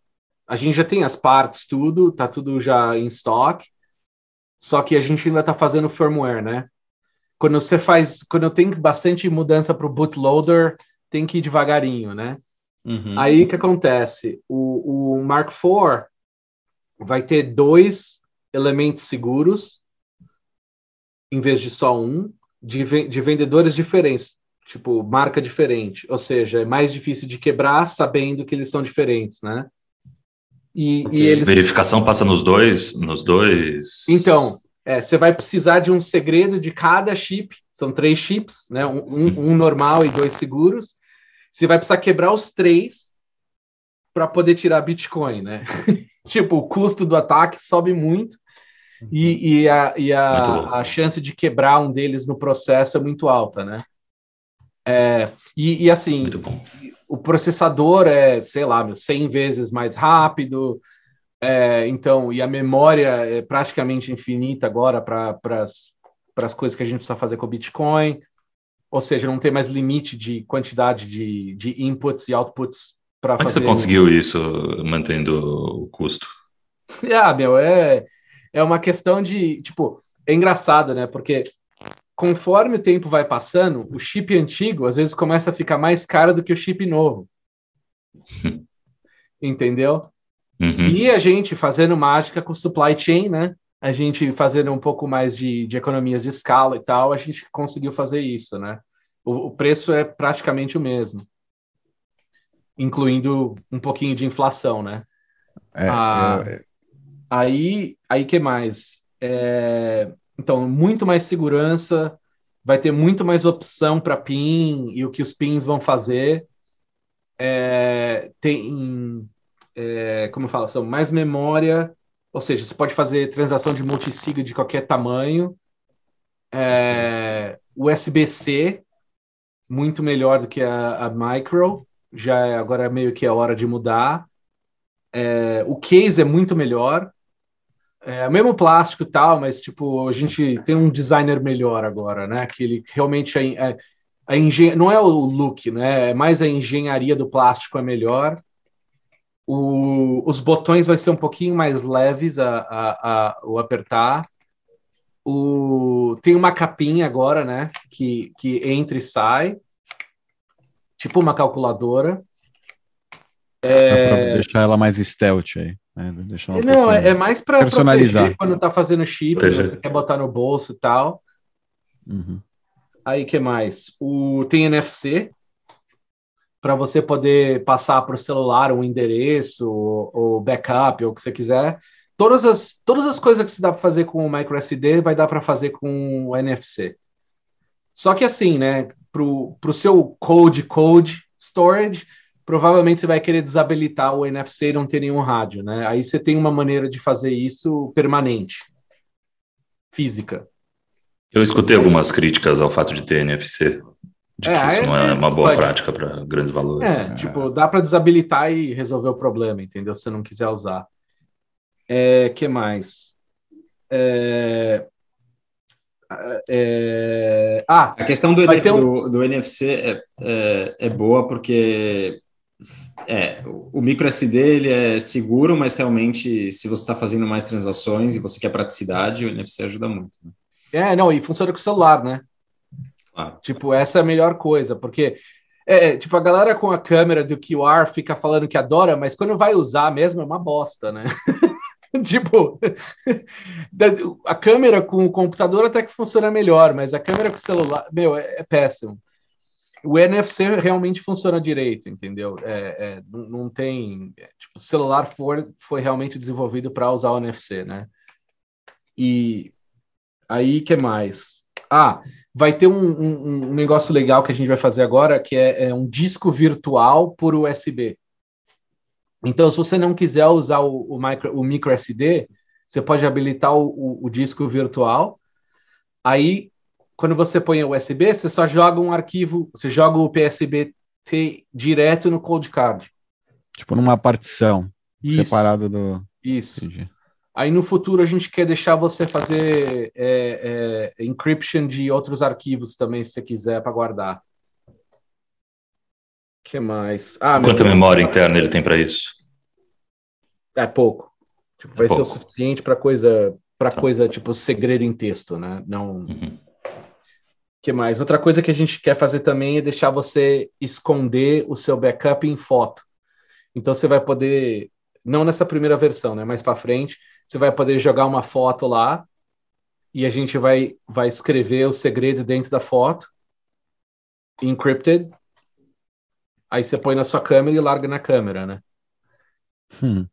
Speaker 2: A gente já tem as partes, tudo, tá tudo já em estoque. Só que a gente ainda tá fazendo firmware, né? Quando você faz, quando tem bastante mudança para o bootloader, tem que ir devagarinho, né? Uhum. Aí o que acontece? O, o Mark IV vai ter dois elementos seguros em vez de só um, de, de vendedores diferentes tipo, marca diferente. Ou seja, é mais difícil de quebrar sabendo que eles são diferentes, né?
Speaker 3: E, okay. e eles... Verificação passa nos dois, nos dois.
Speaker 2: Então, é, você vai precisar de um segredo de cada chip. São três chips, né? Um, um, um normal e dois seguros. Você vai precisar quebrar os três para poder tirar Bitcoin, né? tipo, o custo do ataque sobe muito. E, e, a, e a, a chance de quebrar um deles no processo é muito alta, né? É, e, e, assim, o processador é, sei lá, 100 vezes mais rápido, é, então, e a memória é praticamente infinita agora para as coisas que a gente precisa fazer com o Bitcoin, ou seja, não tem mais limite de quantidade de, de inputs e outputs para fazer.
Speaker 3: Como é que você conseguiu isso mantendo o custo?
Speaker 2: Ah, meu, é, é uma questão de, tipo, é engraçado, né? Porque conforme o tempo vai passando, o chip antigo às vezes começa a ficar mais caro do que o chip novo. Entendeu? Uhum. E a gente fazendo mágica com supply chain, né? A gente fazendo um pouco mais de, de economias de escala e tal, a gente conseguiu fazer isso, né? O, o preço é praticamente o mesmo, incluindo um pouquinho de inflação, né? É, ah, é... Aí, aí que mais? É, então, muito mais segurança, vai ter muito mais opção para PIN e o que os PINs vão fazer. É, tem, é, como eu falo, são mais memória, ou seja, você pode fazer transação de multisig de qualquer tamanho. É, USB-C, muito melhor do que a, a Micro, já é, agora é meio que a hora de mudar. É, o case é muito melhor, é o mesmo plástico e tal, mas tipo, a gente tem um designer melhor agora, né? Que ele realmente é, é a engen... não é o look, né? É mais a engenharia do plástico é melhor. O, os botões vai ser um pouquinho mais leves a, a, a, o apertar. O, tem uma capinha agora, né? Que, que entra e sai. Tipo uma calculadora.
Speaker 4: É... deixar ela mais stealth aí.
Speaker 2: Né? Não, é, é, mais para personalizar quando tá fazendo chip, você quer botar no bolso e tal. Uhum. Aí que mais? O tem NFC para você poder passar para o celular um endereço ou, backup ou o que você quiser. Todas as, todas as coisas que se dá para fazer com o microSD vai dar para fazer com o NFC. Só que assim, né, para o seu code code storage, provavelmente você vai querer desabilitar o NFC e não ter nenhum rádio, né? Aí você tem uma maneira de fazer isso permanente, física.
Speaker 3: Eu escutei algumas críticas ao fato de ter NFC, de é, que isso é, não é uma boa pode. prática para grandes valores.
Speaker 2: É, tipo, dá para desabilitar e resolver o problema, entendeu? Se você não quiser usar. É, que mais? É,
Speaker 1: é, ah, a questão do, NF, um... do, do NFC é, é, é, boa porque é, o micro SD ele é seguro, mas realmente, se você está fazendo mais transações e você quer praticidade, o NFC ajuda muito. Né?
Speaker 2: É, não, e funciona com o celular, né? Tipo, essa é a melhor coisa, porque é, é tipo, a galera com a câmera do QR fica falando que adora, mas quando vai usar mesmo é uma bosta, né? tipo, a câmera com o computador até que funciona melhor, mas a câmera com o celular, meu, é, é péssimo. O NFC realmente funciona direito, entendeu? É, é, não, tem. É, tipo, o celular for, foi realmente desenvolvido para usar o NFC, né? E aí, que mais? Ah, vai ter um, um, um, negócio legal que a gente vai fazer agora, que é, é, um disco virtual por USB. Então, se você não quiser usar o, o, micro, o micro SD, você pode habilitar o, o disco virtual. Aí quando você põe o USB, você só joga um arquivo, você joga o PSB direto no cold card.
Speaker 4: Tipo numa partição, Isso. separado do.
Speaker 2: Isso. Entendi. Aí no futuro a gente quer deixar você fazer é, é, encryption de outros arquivos também, se você quiser, para guardar. O que mais?
Speaker 3: Ah, Quanta memória interna ele tem para isso?
Speaker 2: É pouco. Tipo, é vai pouco. ser o suficiente para coisa, para tá. coisa tipo segredo em texto, né? Não. Uhum que mais? Outra coisa que a gente quer fazer também é deixar você esconder o seu backup em foto. Então você vai poder, não nessa primeira versão, né, mais para frente, você vai poder jogar uma foto lá e a gente vai vai escrever o segredo dentro da foto, encrypted. Aí você põe na sua câmera e larga na câmera, né? Hum.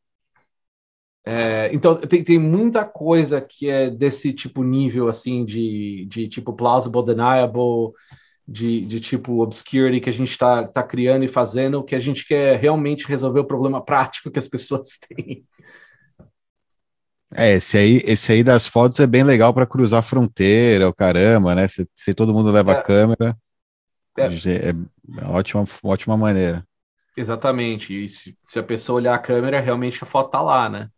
Speaker 2: É, então tem, tem muita coisa que é desse tipo nível assim de, de tipo plausible deniable, de, de tipo obscurity que a gente está tá criando e fazendo, que a gente quer realmente resolver o problema prático que as pessoas têm.
Speaker 4: É, esse aí, esse aí das fotos é bem legal para cruzar a fronteira, o caramba, né? Se, se todo mundo leva é, a câmera, é, é, é ótima, ótima maneira.
Speaker 2: Exatamente. E se, se a pessoa olhar a câmera, realmente a foto tá lá, né?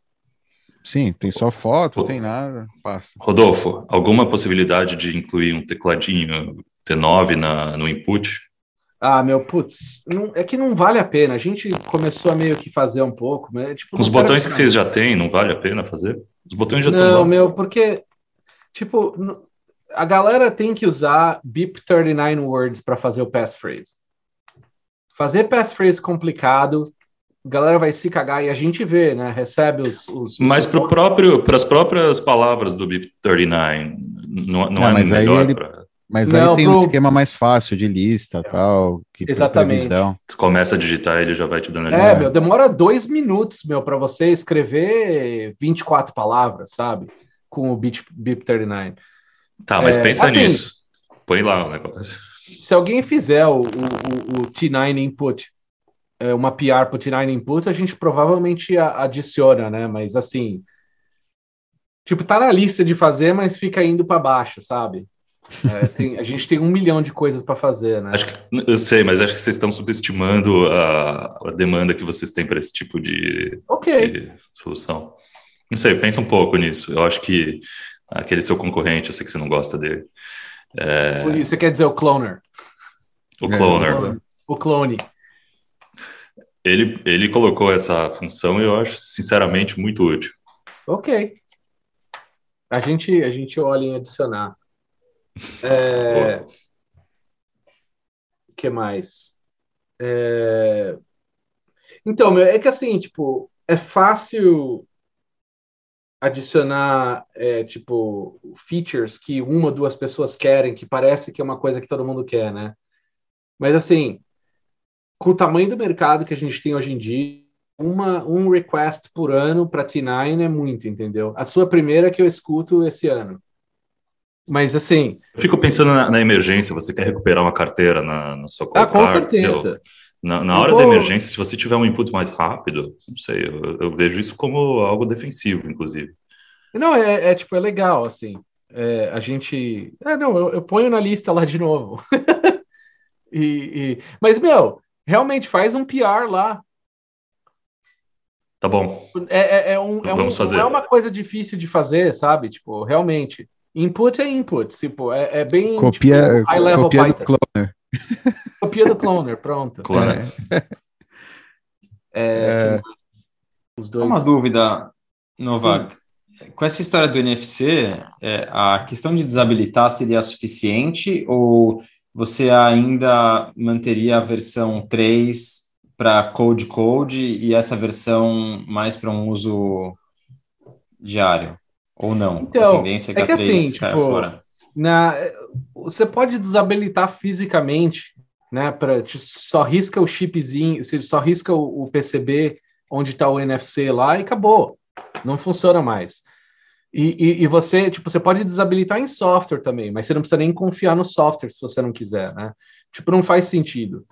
Speaker 4: Sim, tem só foto, não tem nada, passa.
Speaker 3: Rodolfo, alguma possibilidade de incluir um tecladinho T9 na, no input?
Speaker 2: Ah, meu, putz, não, é que não vale a pena. A gente começou a meio que fazer um pouco, mas tipo,
Speaker 3: os botões que, que vocês já têm, não vale a pena fazer? Os botões já
Speaker 2: estão Não, meu, porque tipo, a galera tem que usar BIP 39 words para fazer o passphrase. Fazer passphrase complicado a galera vai se cagar e a gente vê, né? Recebe os. os
Speaker 3: mas para próprio, para as próprias palavras do BIP 39, não, não, é
Speaker 4: mas melhor ele, pra... Mas não, aí tem pro... um esquema mais fácil de lista tal. Que
Speaker 2: Exatamente.
Speaker 3: Você começa a digitar, ele já vai te dando.
Speaker 2: É, meu, demora dois minutos, meu, para você escrever 24 palavras, sabe? Com o BIP, BIP 39.
Speaker 3: Tá, mas é, pensa assim, nisso. Põe lá o negócio.
Speaker 2: Se alguém fizer o, o, o T9 input é, uma PR para tirar input, a gente provavelmente adiciona, né? Mas assim, tipo, tá na lista de fazer, mas fica indo para baixo, sabe? É, tem, a gente tem um milhão de coisas para fazer, né?
Speaker 3: Que, eu sei, mas acho que vocês estão subestimando a, a demanda que vocês têm para esse tipo de,
Speaker 2: okay.
Speaker 3: de, solução. Não sei, pensa um pouco nisso. Eu acho que aquele seu concorrente, eu sei que você não gosta dele.
Speaker 2: É... Você quer dizer o cloner?
Speaker 3: O cloner.
Speaker 2: O clone.
Speaker 3: Ele, ele colocou essa função e eu acho, sinceramente, muito útil.
Speaker 2: Ok. A gente, a gente olha em adicionar. É... O que mais? É... Então, meu, é que assim, tipo, é fácil adicionar, é, tipo, features que uma ou duas pessoas querem, que parece que é uma coisa que todo mundo quer, né? Mas assim, com o tamanho do mercado que a gente tem hoje em dia, uma, um request por ano para T9 é muito, entendeu? A sua primeira que eu escuto esse ano. Mas assim.
Speaker 3: Eu fico pensando na, na emergência, você quer recuperar uma carteira na, na sua
Speaker 2: conta. Ah, com certeza.
Speaker 3: Na, na hora vou... da emergência, se você tiver um input mais rápido, não sei, eu, eu vejo isso como algo defensivo, inclusive.
Speaker 2: Não, é, é tipo, é legal, assim. É, a gente. É, não, eu, eu, ponho na lista lá de novo. e, e... Mas, meu, realmente faz um PR lá.
Speaker 3: Tá bom.
Speaker 2: É, é, é um, é Vamos um, fazer. Não é uma coisa difícil de fazer, sabe? Tipo, realmente. Input é input, tipo, é, é bem
Speaker 4: copia,
Speaker 2: tipo, high level
Speaker 4: copia Python. do cloner.
Speaker 2: Copia do cloner, pronto.
Speaker 3: Claro.
Speaker 1: É, é, os dois. Uma dúvida, Novak. Sim. Com essa história do NFC, é, a questão de desabilitar seria suficiente ou você ainda manteria a versão 3 para Code Code e essa versão mais para um uso diário? Ou não?
Speaker 2: Então, a tendência é que, é que a 3 assim, tipo, fora. Na, você pode desabilitar fisicamente né? Para só risca o chipzinho, você só risca o, o PCB onde está o NFC lá e acabou. Não funciona mais. E, e, e, você, tipo, você pode desabilitar em software também, mas você não precisa nem confiar no software se você não quiser, né? Tipo, não faz sentido.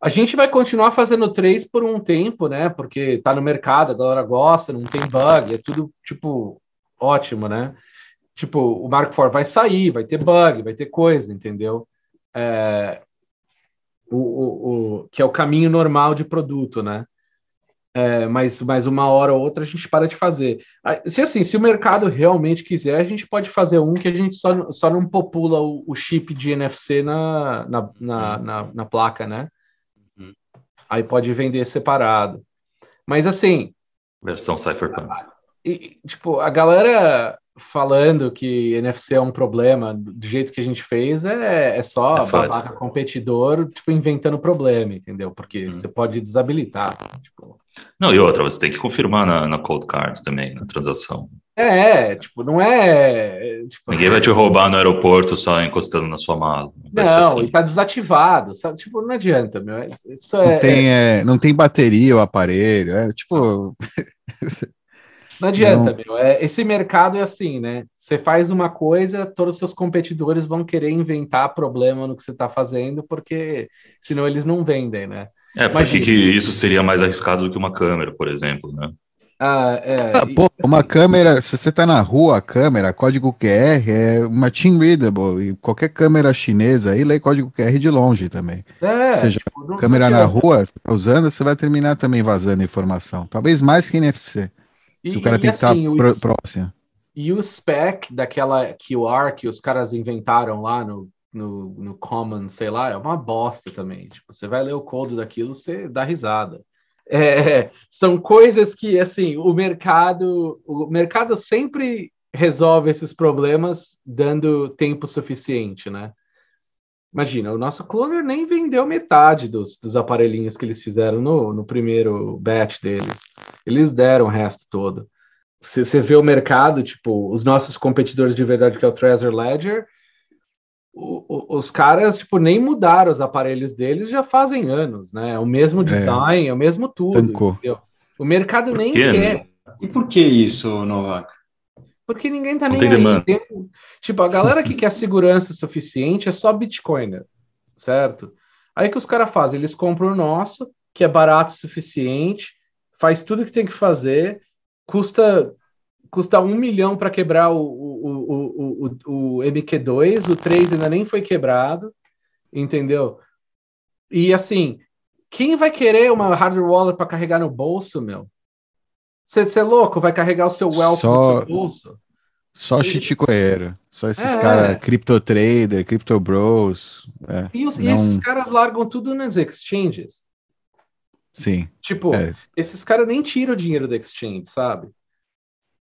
Speaker 2: A gente vai continuar fazendo três por um tempo, né? Porque tá no mercado, a galera gosta, não tem bug, é tudo, tipo, ótimo, né? Tipo, o Mark IV vai sair, vai ter bug, vai ter coisa, entendeu? É, o, o, o, que é o caminho normal de produto, né? É, mas, mas uma hora ou outra a gente para de fazer. Se assim, se o mercado realmente quiser, a gente pode fazer um que a gente só, só não popula o, o chip de NFC na, na, na, na, na placa, né? Uhum. Aí pode vender separado. Mas assim.
Speaker 3: Versão Cypherpunk.
Speaker 2: E, tipo, a galera falando que NFC é um problema do jeito que a gente fez é, é só é babaca competidor, tipo, inventando problema, entendeu? Porque hum. você pode desabilitar. Tipo...
Speaker 3: Não, e outra, você tem que confirmar na, na cold card também, na transação.
Speaker 2: É, tipo, não é. Tipo...
Speaker 3: Ninguém vai te roubar no aeroporto só encostando na sua mala.
Speaker 2: Não, não assim. e tá desativado, sabe? Tipo, não adianta, meu. Isso é,
Speaker 4: não, tem, é... É, não tem bateria o aparelho, é tipo.
Speaker 2: Não adianta, não... meu. É, esse mercado é assim, né? Você faz uma coisa, todos os seus competidores vão querer inventar problema no que você está fazendo, porque senão eles não vendem, né?
Speaker 3: É, porque que isso seria mais arriscado do que uma câmera, por exemplo, né?
Speaker 2: Ah, é. Ah,
Speaker 4: pô, uma câmera, se você tá na rua, a câmera, código QR é uma team readable e qualquer câmera chinesa aí lê código QR de longe também. É, Ou seja, tipo, câmera na rua, você tá usando, você vai terminar também vazando informação, talvez mais que NFC. E, o cara tem que estar assim, próximo.
Speaker 2: E o spec daquela QR que os caras inventaram lá no, no, no Common, sei lá, é uma bosta também. Tipo, você vai ler o código daquilo, você dá risada. É, são coisas que, assim, o mercado, o mercado sempre resolve esses problemas dando tempo suficiente, né? Imagina, o nosso cloner nem vendeu metade dos, dos aparelhinhos que eles fizeram no, no primeiro batch deles. Eles deram o resto todo. Se você vê o mercado, tipo, os nossos competidores de verdade, que é o Trezor Ledger, o, o, os caras, tipo, nem mudaram os aparelhos deles já fazem anos, né? É o mesmo é. design, é, é o mesmo tudo. O mercado nem quer.
Speaker 1: E por que isso, Novak?
Speaker 2: Porque ninguém tá não nem aí. Tem, tipo, a galera que quer segurança suficiente é só Bitcoin, certo? Aí que os caras fazem? Eles compram o nosso, que é barato o suficiente, faz tudo que tem que fazer, custa custa um milhão para quebrar o, o, o, o, o MQ2, o 3 ainda nem foi quebrado, entendeu? E assim, quem vai querer uma hardware wallet para carregar no bolso, meu? Você é louco? Vai carregar o seu wealth Só... no seu bolso?
Speaker 4: Só e... chiticoeiro. Só esses é. caras, Crypto Trader, Crypto Bros.
Speaker 2: É, e, os, não... e, esses caras largam tudo nas exchanges.
Speaker 4: Sim.
Speaker 2: Tipo, é. esses caras nem tiram o dinheiro da exchange, sabe?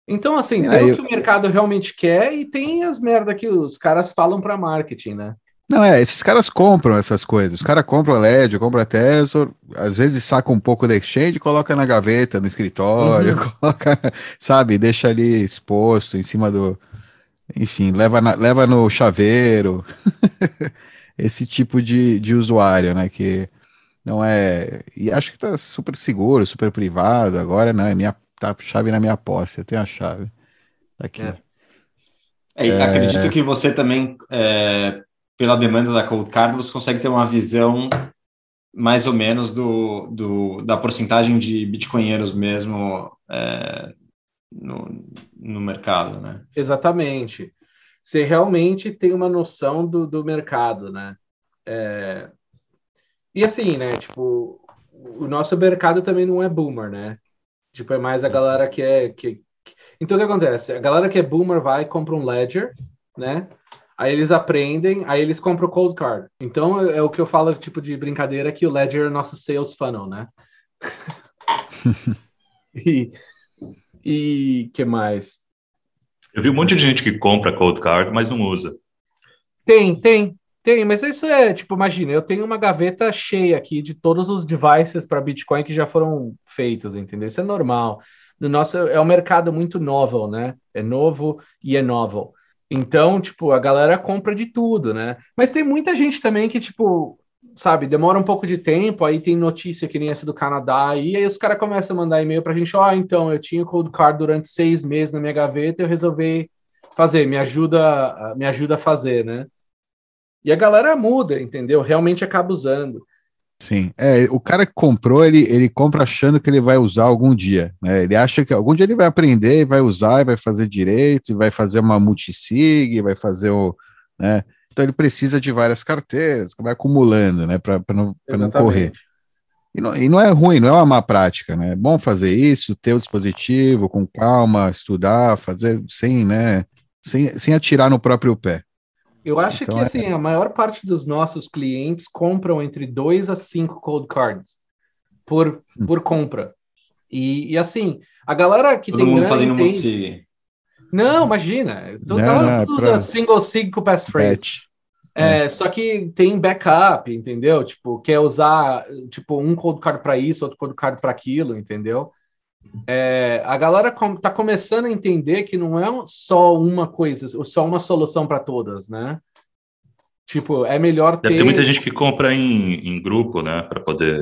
Speaker 2: Então, assim, Sim, tem o que o mercado realmente quer e tem as merda que os caras falam para marketing, né?
Speaker 4: Não, é, esses caras compram essas coisas. Os caras compram LED, compram a Tesla, às vezes saca um pouco da exchange, coloca na gaveta, no escritório, uhum. coloca, sabe, deixa ali exposto em cima do. Enfim, leva, na, leva no chaveiro. Esse tipo de, de usuário, né? Que não é. E acho que tá super seguro, super privado. Agora, não, é minha, tá chave na minha posse, eu tenho a chave. Tá aqui. É.
Speaker 1: É, acredito que você também é, pela demanda da Cold Card, você consegue ter uma visão mais ou menos do, do da porcentagem de bitcoinheiros mesmo é, no, no mercado, né?
Speaker 2: Exatamente. Você realmente tem uma noção do, do mercado, né? É... E assim, né? Tipo, o nosso mercado também não é boomer, né? Tipo, é mais a galera que é. Que... Então, o que acontece? A galera que é boomer vai e compra um Ledger, né? Aí eles aprendem, aí eles compram o cold card. Então é, é o que eu falo, tipo de brincadeira, que o Ledger é nosso sales funnel, né? e, e que mais?
Speaker 3: Eu vi um monte de gente que compra cold card, mas não usa.
Speaker 2: Tem, tem, tem, mas isso é, tipo, imagina, eu tenho uma gaveta cheia aqui de todos os devices para Bitcoin que já foram feitos, entendeu? Isso é normal. No nosso é um mercado muito novel, né? É novo e é novel. Então, tipo, a galera compra de tudo, né? Mas tem muita gente também que, tipo, sabe, demora um pouco de tempo, aí tem notícia que nem essa do Canadá, e aí os caras começam a mandar e-mail pra gente, ó, oh, então, eu tinha o Cold Card durante seis meses na minha gaveta, eu resolvi fazer, me ajuda, me ajuda a fazer, né? E a galera muda, entendeu? Realmente acaba usando.
Speaker 4: Sim, é, o cara que comprou, ele, ele compra achando que ele vai usar algum dia, né? Ele acha que algum dia ele vai aprender, vai usar, vai fazer direito, vai fazer uma multisig, vai fazer o, né? Então ele precisa de várias carteiras, vai acumulando, né, para não, não correr. E não, e não, é ruim, não é uma má prática, né? É bom fazer isso, ter o dispositivo com calma, estudar, fazer sem, né, sem, sem atirar no próprio pé.
Speaker 2: Eu acho então, que assim, é... a maior parte dos nossos clientes compram entre dois a cinco cold cards por, hum. por compra. E, e, assim, a galera que
Speaker 1: Todo
Speaker 2: tem
Speaker 1: mundo fazendo entende...
Speaker 2: Não, imagina. Todo mundo usa pra... single sig com passphrase. É, é, só que tem backup, entendeu? Tipo, quer usar tipo um cold card para isso, outro cold card para aquilo, entendeu? É, a galera está começando a entender que não é só uma coisa, só uma solução para todas, né? Tipo, é melhor
Speaker 3: ter. Deve ter muita gente que compra em, em grupo, né, para poder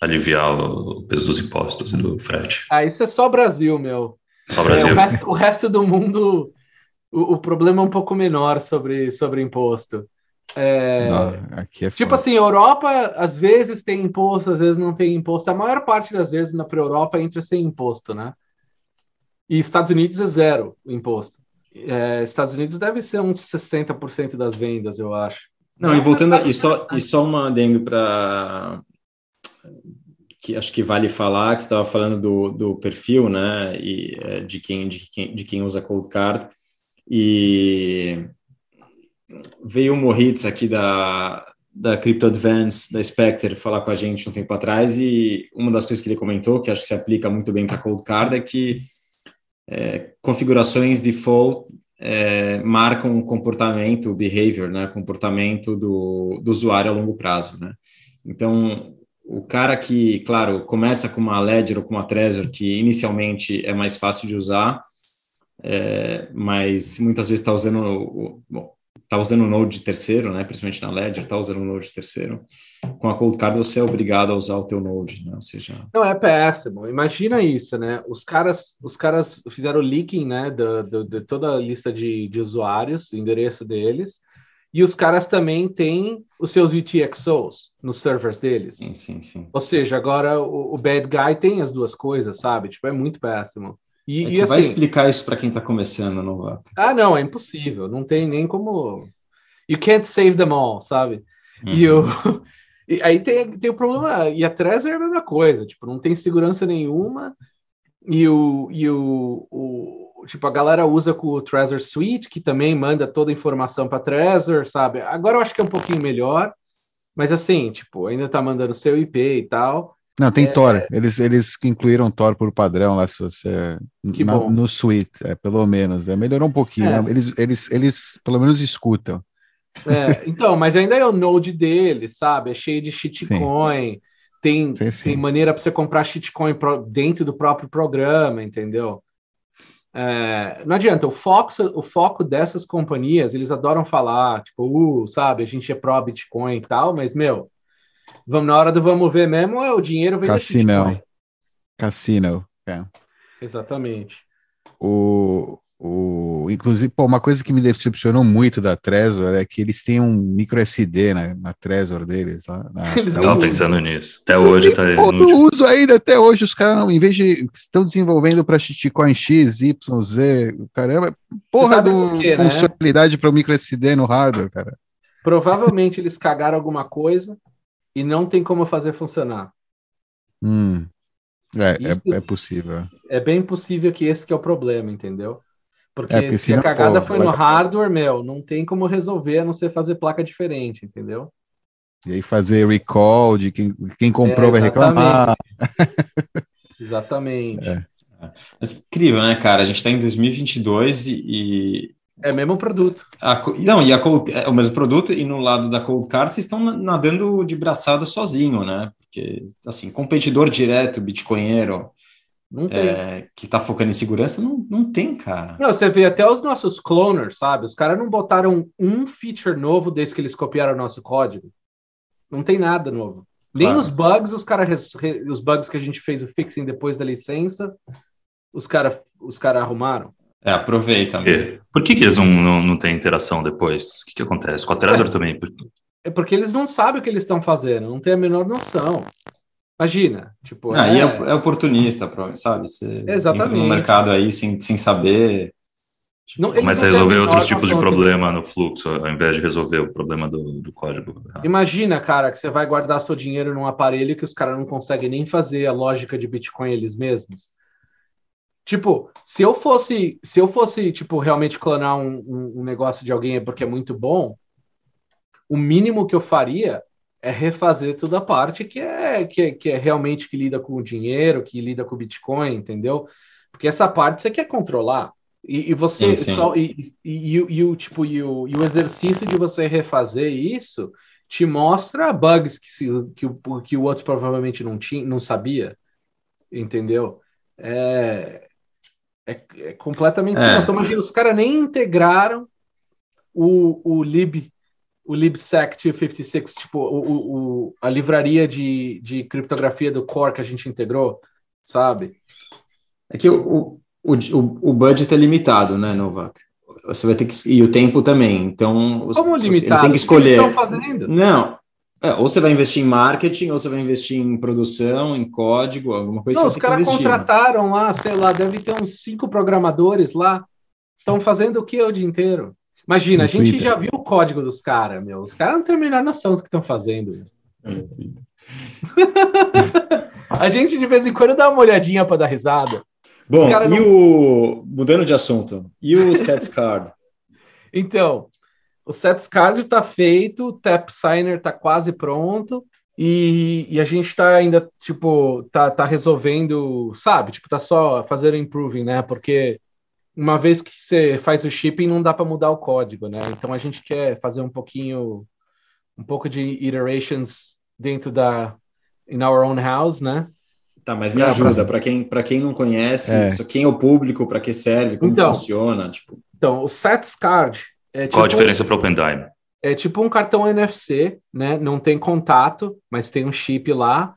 Speaker 3: aliviar o peso dos impostos e do frete.
Speaker 2: Ah, isso é só Brasil, meu.
Speaker 3: Só Brasil.
Speaker 2: É, o, resto, o resto do mundo o, o, problema é um pouco menor sobre, sobre imposto. É, não, é tipo assim, Europa às vezes tem imposto, às vezes não tem imposto. A maior parte das vezes na Europa entra sem imposto, né? E Estados Unidos é zero o imposto. É, Estados Unidos deve ser uns 60% das vendas, eu acho.
Speaker 1: Não, e voltando, e só, e só uma adendo para que acho que vale falar, que você estava falando do, do perfil, né, e é, de quem, de quem, de quem usa Cold Card. E veio o Moritz aqui da, da Crypto Advance, da Spectre, falar com a gente um tempo atrás, e uma das coisas que ele comentou, que acho que se aplica muito bem para Cold Card, é que é, configurações default é, marcam o comportamento, o behavior, né, comportamento do, do usuário a longo prazo, né? Então, o cara que, claro, começa com uma Ledger ou com uma Trezor, que inicialmente é mais fácil de usar, é, mas muitas vezes está usando o, está usando o Node terceiro, né, principalmente na Ledger, está usando o Node terceiro. Com a Cold Card você é obrigado a usar o teu Node, né? Ou seja,
Speaker 2: não é péssimo. Imagina isso, né? Os caras, os caras fizeram leaking, né, de, de toda a lista de, de usuários, o endereço deles. E os caras também têm os seus UTXOs nos servers deles.
Speaker 1: Sim, sim, sim.
Speaker 2: Ou seja, agora o, o bad guy tem as duas coisas, sabe? Tipo, é muito péssimo.
Speaker 1: E, é e assim, vai explicar isso para quem está começando no VAP.
Speaker 2: Ah, não, é impossível. Não tem nem como. You can't save them all, sabe? Uhum. E, eu... e aí tem, tem o problema. E a Trezor é a mesma coisa. Tipo, não tem segurança nenhuma. E o, e o, o tipo a galera usa com o Trezor Suite, que também manda toda a informação para Trezor, sabe? Agora eu acho que é um pouquinho melhor, mas assim, tipo, ainda tá mandando seu IP e tal.
Speaker 4: Não, tem é... Tor. Eles, eles incluíram Tor por padrão lá, se você. Na, no suite, é, pelo menos. É, melhorou um pouquinho. É. Né? Eles, eles, eles pelo menos escutam.
Speaker 2: É, então, mas ainda é o Node deles, sabe? É cheio de shitcoin. Tem, tem maneira para você comprar shitcoin dentro do próprio programa, entendeu? É, não adianta, o foco, o foco dessas companhias, eles adoram falar, tipo, uh, sabe, a gente é pró Bitcoin e tal, mas, meu, Vamos, na hora do vamos ver mesmo, é o dinheiro vem
Speaker 4: Cassino. Cassino, é.
Speaker 2: Exatamente.
Speaker 4: O, o, inclusive, pô, uma coisa que me decepcionou muito da Trezor é que eles têm um micro SD na, na Trezor deles. Lá, na,
Speaker 3: eles estão pensando nisso. Até hoje está.
Speaker 4: Eu uso ainda até hoje. Os caras, em vez de. estão desenvolvendo para shitcoin X, Y, Z, caramba, porra do quê, né? funcionalidade né? para o micro SD no hardware, cara.
Speaker 2: Provavelmente eles cagaram alguma coisa e não tem como fazer funcionar.
Speaker 4: Hum. É, é, é, possível.
Speaker 2: É bem possível que esse que é o problema, entendeu? Porque, é, porque se a cagada pô, foi no hardware, meu, não tem como resolver a não ser fazer placa diferente, entendeu?
Speaker 4: E aí fazer recall de quem, quem comprou é, vai reclamar.
Speaker 2: exatamente.
Speaker 1: É. Mas incrível, né, cara? A gente está em 2022 e,
Speaker 2: é o mesmo produto.
Speaker 1: A, não, e a Cold, é o mesmo produto, e no lado da Cold Card vocês estão nadando de braçada sozinho, né? Porque, assim, competidor direto, bitcoinheiro. É, que tá focando em segurança, não, não tem, cara.
Speaker 2: Não, você vê até os nossos cloners, sabe? Os caras não botaram um feature novo desde que eles copiaram o nosso código. Não tem nada novo. Nem
Speaker 1: Claro.
Speaker 2: os bugs, os cara res- re- os bugs que a gente fez o fixing depois da licença, os cara, os cara arrumaram.
Speaker 1: É, aproveita. né?
Speaker 3: E Por que, que eles não, não, não têm interação depois? O que, que acontece? Com a Trezor também. por-
Speaker 2: É porque eles não sabem o que eles estão fazendo, não tem a menor noção. Imagina, tipo,
Speaker 1: Aí é,
Speaker 2: é-
Speaker 1: é oportunista, sabe? Você
Speaker 2: Exatamente.
Speaker 1: entra no mercado aí sem, sem saber.
Speaker 2: não, eles
Speaker 3: Começa a
Speaker 2: não
Speaker 3: resolver outros tipos de problema no fluxo, ao invés de resolver o problema do, do código.
Speaker 2: Imagina, cara, que você vai guardar seu dinheiro num aparelho que os caras não conseguem nem fazer a lógica de Bitcoin eles mesmos. Tipo, se eu fosse, se eu fosse, tipo, realmente clonar um, um- um negócio de alguém porque é muito bom, o mínimo que eu faria é refazer toda a parte que é, que é, que é realmente que lida com o dinheiro, que lida com o Bitcoin, entendeu? Porque essa parte você quer controlar. E, e você
Speaker 1: Sim, sim.
Speaker 2: só e, e, o- e o tipo e o, e o exercício de você refazer isso te mostra bugs que, se, que, o, que o outro provavelmente não tinha, não sabia, entendeu? É, é, é completamente sem
Speaker 1: É.
Speaker 2: noção. Imagina, os caras nem integraram o, o lib o libsec 256, tipo o, o, a livraria de, de criptografia do core que a gente integrou, sabe?
Speaker 1: É que o, o, o, o budget é limitado, né, Novak? Você vai ter que. E o tempo também. Então, os,
Speaker 2: Como limitado?
Speaker 1: eles têm que
Speaker 2: O eles
Speaker 1: escolher.
Speaker 2: estão fazendo?
Speaker 1: Não. É, ou você vai investir em marketing, ou você vai investir em produção, em código, alguma coisa
Speaker 2: Não,
Speaker 1: você
Speaker 2: os caras contrataram lá, sei lá, deve ter uns cinco programadores lá. Estão fazendo o que o dia inteiro? Imagina,
Speaker 4: No
Speaker 2: a gente
Speaker 4: Twitter.
Speaker 2: já viu o código dos caras, meu. Os caras não têm a menor noção do que estão fazendo. meu. A gente de vez em quando dá uma olhadinha para dar risada.
Speaker 1: Bom, e
Speaker 2: não-
Speaker 1: o. Mudando de assunto. E o Sets Card?
Speaker 2: Então, o SetsCard está feito, o Tap Signer está quase pronto. E, e a gente está ainda, tipo, tá, tá resolvendo, sabe? Tipo, tá só fazendo improving, né? Porque uma vez que você faz o shipping, não dá para mudar o código, né? Então a gente quer fazer um pouquinho, um pouco de iterations dentro da in our own house, né?
Speaker 1: Tá, mas me ajuda,
Speaker 2: pra-
Speaker 1: para quem, pra quem não conhece,
Speaker 4: É.
Speaker 1: isso, quem é o público, para que serve, como
Speaker 2: Então.
Speaker 1: funciona, tipo.
Speaker 2: Então, o SetsCard é
Speaker 3: Qual a
Speaker 2: tipo-
Speaker 3: diferença para o OpenDime?
Speaker 2: É tipo um cartão NFC, né? Não tem contato, mas tem um chip lá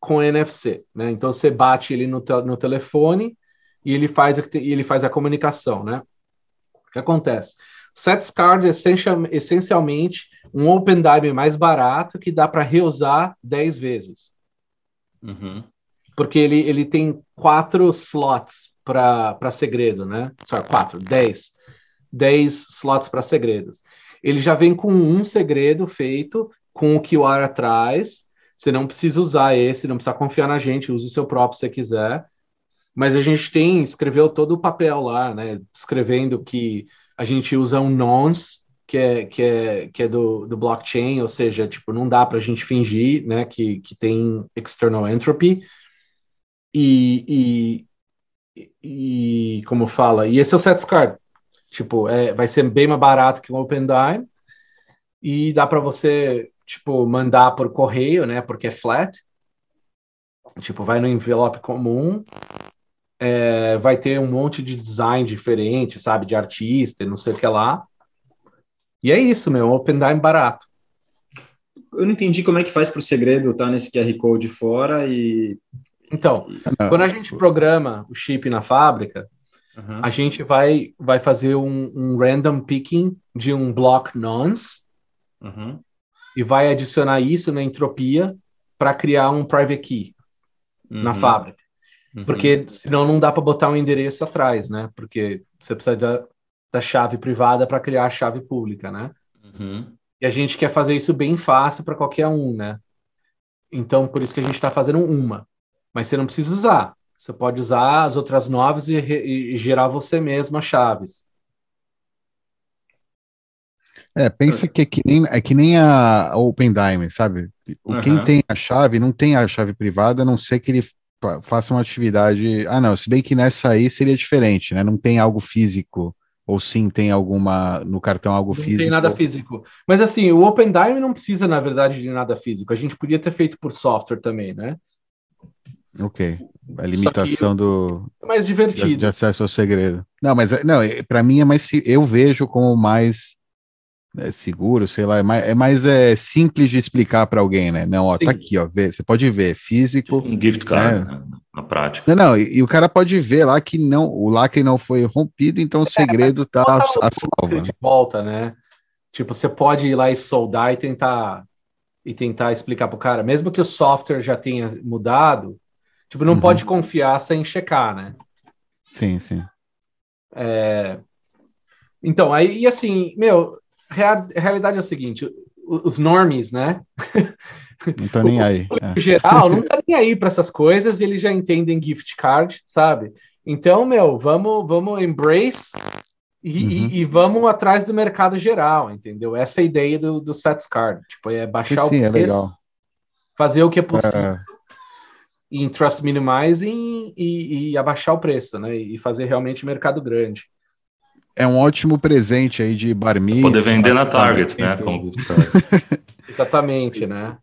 Speaker 2: com NFC, né? Então você bate ele no, te- no telefone e ele faz, te- ele faz a comunicação, né? O que acontece? O SetsCard é essencial- essencialmente um OpenDime mais barato que dá para reusar 10 vezes.
Speaker 1: Uhum.
Speaker 2: Porque ele, ele tem quatro slots para segredo, né? Só quatro, dez. Dez slots para segredos. Ele já vem com um segredo feito, com o QR atrás. Você não precisa usar esse, não precisa confiar na gente, use o seu próprio se quiser. Mas a gente tem, escreveu todo o papel lá, né? Escrevendo que a gente usa um nonce, que é, que é, que é do, do blockchain, ou seja, tipo, não dá para a gente fingir né, que, que tem external entropy. E, e, e como fala, e esse é o SetsCard. Tipo, é, vai ser bem mais barato que o OpenDime e dá para você, tipo, mandar por correio, né? Porque é flat. Tipo, vai no envelope comum. É, vai ter um monte de design diferente, sabe? De artista e não sei o que lá. E é isso, meu. OpenDime barato.
Speaker 1: Eu não entendi como é que faz para o segredo estar nesse QR Code fora e.
Speaker 2: Então,
Speaker 4: Ah,
Speaker 2: quando a gente programa o chip na fábrica,
Speaker 1: Uhum.
Speaker 2: a gente vai, vai fazer um, um random picking de um block nonce
Speaker 1: Uhum.
Speaker 2: e vai adicionar isso na entropia para criar um private key na
Speaker 1: Uhum.
Speaker 2: fábrica.
Speaker 1: Uhum.
Speaker 2: Porque senão não dá para botar um endereço atrás, né? Porque você precisa da, da chave privada para criar a chave pública, né?
Speaker 1: Uhum.
Speaker 2: E a gente quer fazer isso bem fácil para qualquer um, né? Então, por isso que a gente está fazendo uma. Mas você não precisa usar. Você pode usar as outras nove e, e gerar você mesmo as chaves.
Speaker 4: É, pensa que é que nem, é que nem a OpenDime, sabe? O, Quem
Speaker 1: Aham.
Speaker 4: tem a chave não tem a chave privada, a não ser que ele fa- faça uma atividade. Ah, não, se bem que nessa aí seria diferente, né? Não tem algo físico, ou sim tem alguma no cartão algo
Speaker 2: Não
Speaker 4: físico.
Speaker 2: tem nada físico. Mas assim, o OpenDime não precisa, na verdade, de nada físico. A gente podia ter feito por software também, né?
Speaker 4: Ok. A limitação do,
Speaker 2: É mais
Speaker 4: de,
Speaker 2: divertido.
Speaker 4: de acesso ao segredo. Não, mas é- não, para mim é mais. se- Eu vejo como mais é seguro, sei lá, é mais, é mais é, simples de explicar para alguém, né? Não, ó, tá Sim. tá aqui, ó, vê, você pode ver, físico.
Speaker 3: Um gift card, né? na prática.
Speaker 4: Não, não, e, e, o cara pode ver lá que não, o lacre não foi rompido, então o é, segredo tá a, a salva.
Speaker 2: De volta, né? Tipo, você pode ir lá e soldar e tentar e tentar explicar para o cara, mesmo que o software já tenha mudado, tipo, não uhum. pode confiar sem checar, né?
Speaker 4: Sim, sim.
Speaker 2: É... Então, aí, e assim, meu, a realidade é o seguinte: os normies, né?
Speaker 4: Não tá nem aí.
Speaker 2: É. geral não tá nem aí para essas coisas, eles já entendem gift card, sabe? Então, meu, vamos, vamos embrace e, uhum. e, e, vamos atrás do mercado geral, entendeu? Essa é a ideia do, do Sets Card. Tipo, é baixar
Speaker 4: sim,
Speaker 2: o
Speaker 4: é preço, é
Speaker 2: fazer o que é possível é... em Trust Minimizing e, e abaixar o preço, né? E fazer realmente mercado grande
Speaker 4: é um ótimo presente aí de bar
Speaker 3: Poder vender na Target, né? Como...
Speaker 2: Exatamente, né?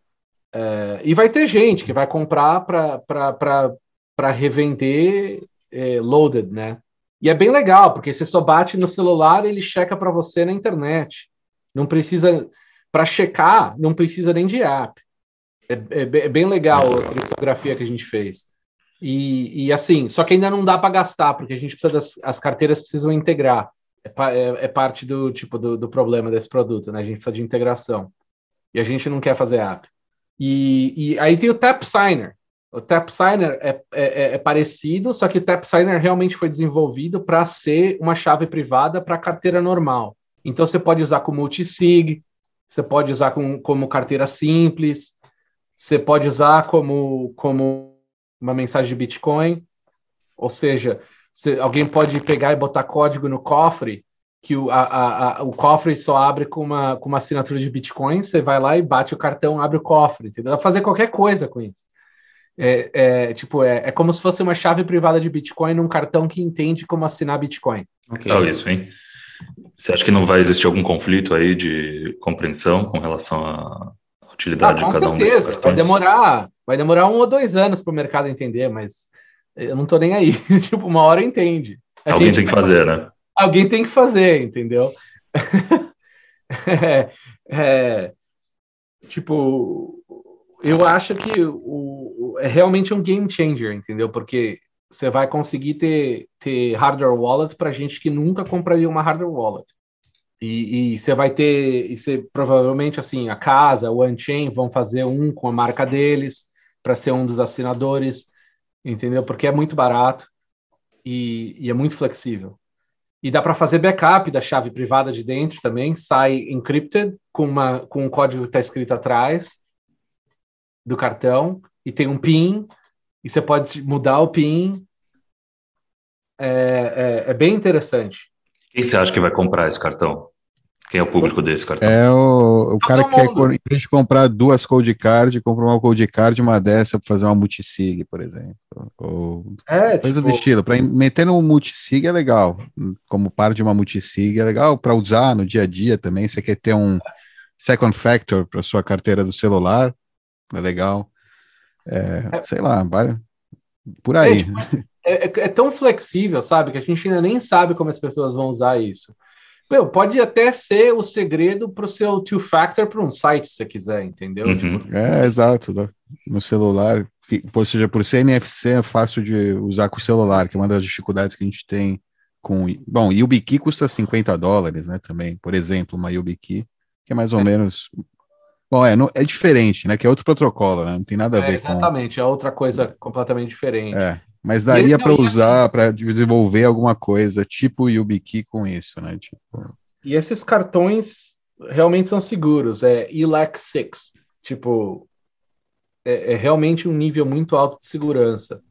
Speaker 2: É, e vai ter gente que vai comprar para revender é, loaded, né? E é bem legal, porque você só bate no celular ele checa para você na internet. Não precisa. Para checar, não precisa nem de app. É, é, é bem legal a criptografia que a gente fez. E, e, assim, só que ainda não dá para gastar, porque a gente precisa das as carteiras precisam integrar é, é, é, parte do tipo do, do, problema desse produto, né? A gente precisa de integração e a gente não quer fazer app. E, e aí tem o Tap Signer. O Tap Signer é, é, é parecido, só que o Tap Signer realmente foi desenvolvido para ser uma chave privada para carteira normal. Então você pode usar com multisig, você pode usar com, como carteira simples, você pode usar como, como uma mensagem de Bitcoin, ou seja, você, alguém pode pegar e botar código no cofre, que o, a, a, o cofre só abre com uma, com uma assinatura de Bitcoin, você vai lá e bate o cartão, abre o cofre, entendeu? Dá pra fazer qualquer coisa com isso. É, é tipo, é, é, como se fosse uma chave privada de Bitcoin num cartão que entende como assinar Bitcoin.
Speaker 3: Okay. É isso, hein? Você acha que não vai existir algum conflito aí de compreensão com relação à utilidade ah, de cada certeza. um desses cartões?
Speaker 2: Vai demorar, vai demorar um ou dois anos para o mercado entender, mas eu não tô nem aí. tipo, uma hora entende.
Speaker 3: A Alguém tem que fazer, né?
Speaker 2: Alguém tem que fazer, entendeu? é, é, tipo, eu acho que o, o, é realmente um game changer, entendeu? Porque você vai conseguir ter, ter hardware wallet para gente que nunca compraria uma hardware wallet. E, você vai ter, e você provavelmente assim, a casa, o Unchain vão fazer um com a marca deles para ser um dos assinadores entendeu? Porque é muito barato e, e é muito flexível. E dá para fazer backup da chave privada de dentro também, sai encrypted com, uma, com um código que está escrito atrás do cartão e tem um PIN e você pode mudar o PIN. É, é, é bem interessante.
Speaker 3: Quem você acha que vai comprar esse cartão? Quem é o público desse cartão?
Speaker 4: É o, o cara que quer, em vez de comprar duas cold card, compra uma cold card uma dessa para fazer uma multisig, por exemplo. Ou é, coisa tipo... do estilo. Para meter no multisig é legal. Como par de uma multisig é legal para usar no dia a dia também. Você quer ter um second factor para sua carteira do celular, é legal. É, é. Sei lá, vai por aí.
Speaker 2: É, tipo, é, é, é tão flexível, sabe, que a gente ainda nem sabe como as pessoas vão usar isso. Meu, pode até ser o segredo para o seu two-factor para um site, se você quiser, entendeu?
Speaker 4: Uhum. Tipo... É, exato. Né? No celular, que, ou seja, por ser NFC é fácil de usar com o celular, que é uma das dificuldades que a gente tem com... Bom, YubiKey custa 50 dólares, né, também, por exemplo, uma YubiKey, que é mais ou é. menos... Bom, é, não, é diferente, né, que é outro protocolo, né, não tem nada a é, ver
Speaker 2: exatamente, com... Exatamente, é outra coisa completamente diferente.
Speaker 4: É, mas daria para usar, para desenvolver alguma coisa, tipo YubiKey com isso, né? Tipo...
Speaker 2: E esses cartões realmente são seguros, é ELAC 6, tipo, é, é, realmente um nível muito alto de segurança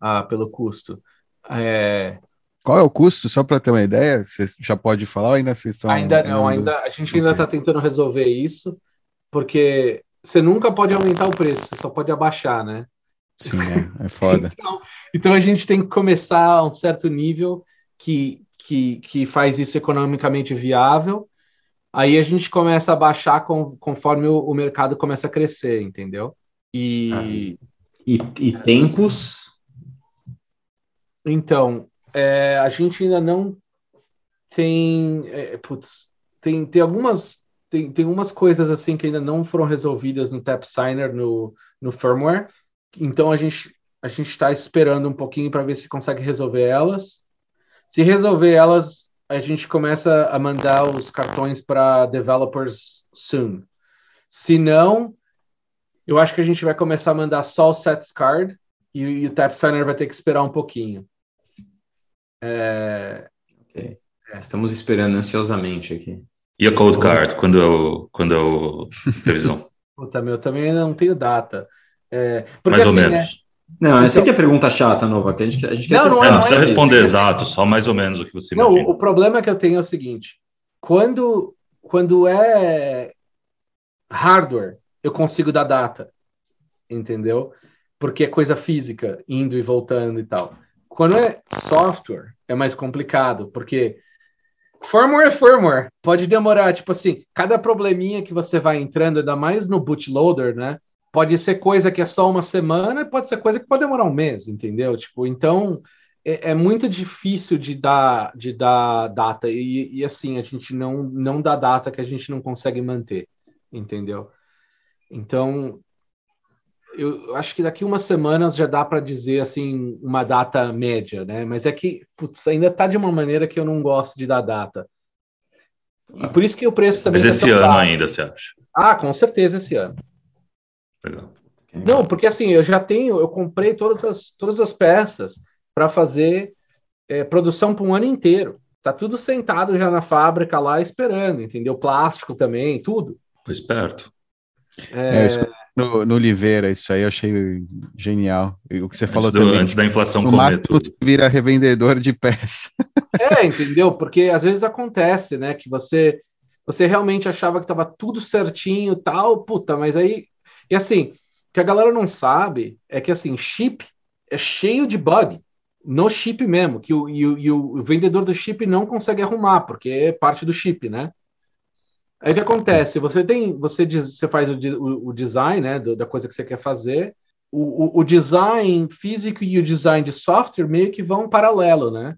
Speaker 2: ah, pelo custo. É...
Speaker 4: Qual é o custo, só para ter uma ideia? Você já pode falar ou ainda vocês estão...
Speaker 2: Ainda não, ainda, a gente ainda está okay. tentando resolver isso, porque você nunca pode aumentar o preço, você só pode abaixar, né?
Speaker 4: Sim, é, é foda.
Speaker 2: então, então, a gente tem que começar a um certo nível que, que, que faz isso economicamente viável. Aí a gente começa a baixar com, conforme o, o, mercado começa a crescer, entendeu? E, ah,
Speaker 1: e, e, tempos?
Speaker 2: Então, é, a gente ainda não tem. É, putz, tem, tem algumas tem, tem umas coisas assim que ainda não foram resolvidas no Tap Signer no, no firmware. Então a gente a gente está esperando um pouquinho para ver se consegue resolver elas. Se resolver elas, a gente começa a mandar os cartões para developers soon. Se não, eu acho que a gente vai começar a mandar só o Sets Card e, e o Tap Signer vai ter que esperar um pouquinho.
Speaker 1: É... Okay. Estamos esperando ansiosamente aqui.
Speaker 3: E a Cold Card, quando é o, quando é o previsão?
Speaker 2: Puta, meu, também não tenho data. É,
Speaker 3: porque, mais ou assim, menos. Né,
Speaker 1: não, essa então... que é pergunta chata, Nova, que a gente, a gente
Speaker 3: não, quer não, é, não, precisa é responder isso. exato, só mais ou menos o que você
Speaker 2: não, O problema que eu tenho é o seguinte, quando, quando é hardware, eu consigo dar data, entendeu? Porque é coisa física, indo e voltando e tal. Quando é software, é mais complicado, porque firmware é firmware. Pode demorar, tipo assim, cada probleminha que você vai entrando, ainda mais no bootloader, né? Pode ser coisa que é só uma semana, pode ser coisa que pode demorar um mês, entendeu? Tipo, então é, é muito difícil de dar, de dar data e, e, assim a gente não não dá data que a gente não consegue manter, entendeu? Então eu acho que daqui umas semanas já dá para dizer assim uma data média, né? Mas é que putz, ainda está de uma maneira que eu não gosto de dar data. E por isso que o preço também.
Speaker 3: Mas tá esse ano baixo. ainda, você acha?
Speaker 2: Ah, com certeza esse ano. Legal. Não, porque assim, eu já tenho, eu comprei todas as, todas as peças para fazer é, produção para um ano inteiro. Tá tudo sentado já na fábrica lá esperando, entendeu? Plástico também, tudo.
Speaker 3: Foi esperto.
Speaker 4: É, é no, no Oliveira, isso aí eu achei genial. O que você
Speaker 3: antes
Speaker 4: falou
Speaker 3: do,
Speaker 4: também.
Speaker 3: Antes da inflação
Speaker 4: no máximo você vira revendedor de peça.
Speaker 2: É, entendeu? Porque às vezes acontece, né? Que você você realmente achava que estava tudo certinho tal, puta, mas aí. E assim, o que a galera não sabe é que assim, chip é cheio de bug no chip mesmo, que o, e o, e o vendedor do chip não consegue arrumar, porque é parte do chip, né? Aí o que acontece? Você tem, você, diz, você faz o, o, design, né, do, da coisa que você quer fazer. O, o, design físico e o design de software meio que vão paralelo, né?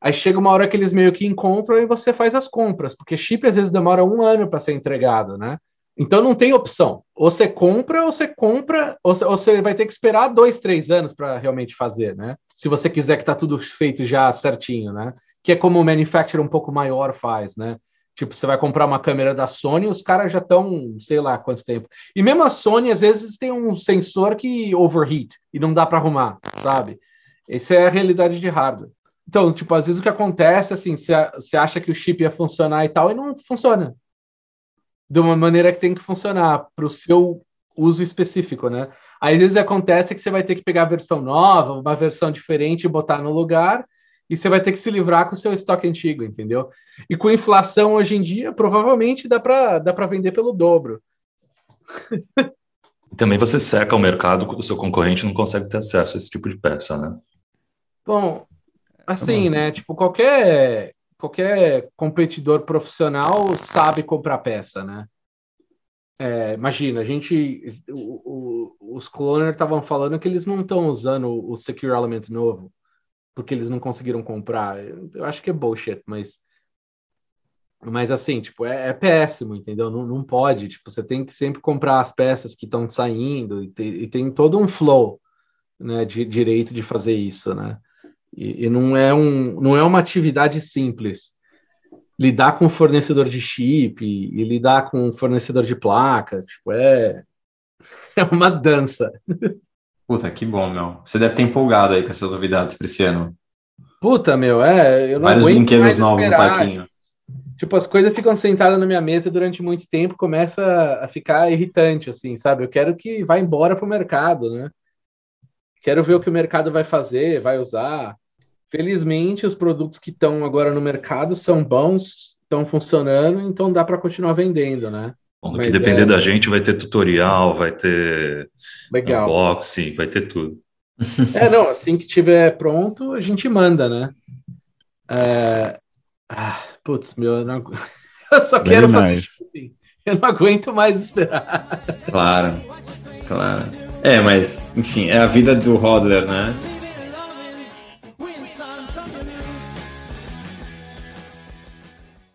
Speaker 2: Aí chega uma hora que eles meio que encontram e você faz as compras, porque chip às vezes demora um ano para ser entregado, né? Então não tem opção. Ou você compra, ou você compra, ou você vai ter que esperar dois, três anos para realmente fazer, né? Se você quiser que tá tudo feito já certinho, né? Que é como o manufacturer um pouco maior faz, né? Tipo, você vai comprar uma câmera da Sony, os caras já estão, sei lá quanto tempo. E mesmo a Sony, às vezes, tem um sensor que overheat e não dá para arrumar, sabe? Essa é a realidade de hardware. Então, tipo, às vezes o que acontece, assim, você acha que o chip ia funcionar e tal, e não funciona. De uma maneira que tem que funcionar para o seu uso específico, né? Aí, às vezes acontece que você vai ter que pegar a versão nova, uma versão diferente e botar no lugar, e você vai ter que se livrar com o seu estoque antigo, entendeu? E com inflação hoje em dia, provavelmente dá para dá para vender pelo dobro.
Speaker 3: Também você seca o mercado quando o seu concorrente não consegue ter acesso a esse tipo de peça, né?
Speaker 2: Bom, assim, né? Tipo, qualquer, qualquer competidor profissional sabe comprar peça, né? É, imagina, a gente. O, o, os cloner estavam falando que eles não estão usando o Secure Element novo porque eles não conseguiram comprar. Eu acho que é bullshit, mas. Mas assim, tipo, é, é péssimo, entendeu? Não, não pode. Tipo, você tem que sempre comprar as peças que estão saindo e, te, e, tem todo um flow né, de direito de fazer isso, né? E, e, não, é um, não é uma atividade simples. Lidar com fornecedor de chip e, e lidar com fornecedor de placa, tipo, é, é uma dança.
Speaker 1: Puta, que bom, meu. Você deve ter empolgado aí com essas novidades para esse ano.
Speaker 2: Puta, meu, é. Eu não
Speaker 1: Vários brinquedos novos no parquinho.
Speaker 2: Tipo, as coisas ficam sentadas na minha mesa durante muito tempo, começa a ficar irritante, assim, sabe? Eu quero que vá embora pro mercado, né? Quero ver o que o mercado vai fazer, vai usar. Felizmente, os produtos que estão agora no mercado são bons, estão funcionando, então dá para continuar vendendo, né?
Speaker 3: Bom, no que depender é... da gente, vai ter tutorial, vai ter Legal. unboxing, vai ter tudo.
Speaker 2: É, não, assim que tiver pronto, a gente manda, né? É... Ah, putz, meu, eu, não... eu só Bem quero fazer assim. Eu não aguento mais esperar.
Speaker 1: Claro, claro. É, mas, enfim, é a vida do Hodler, né?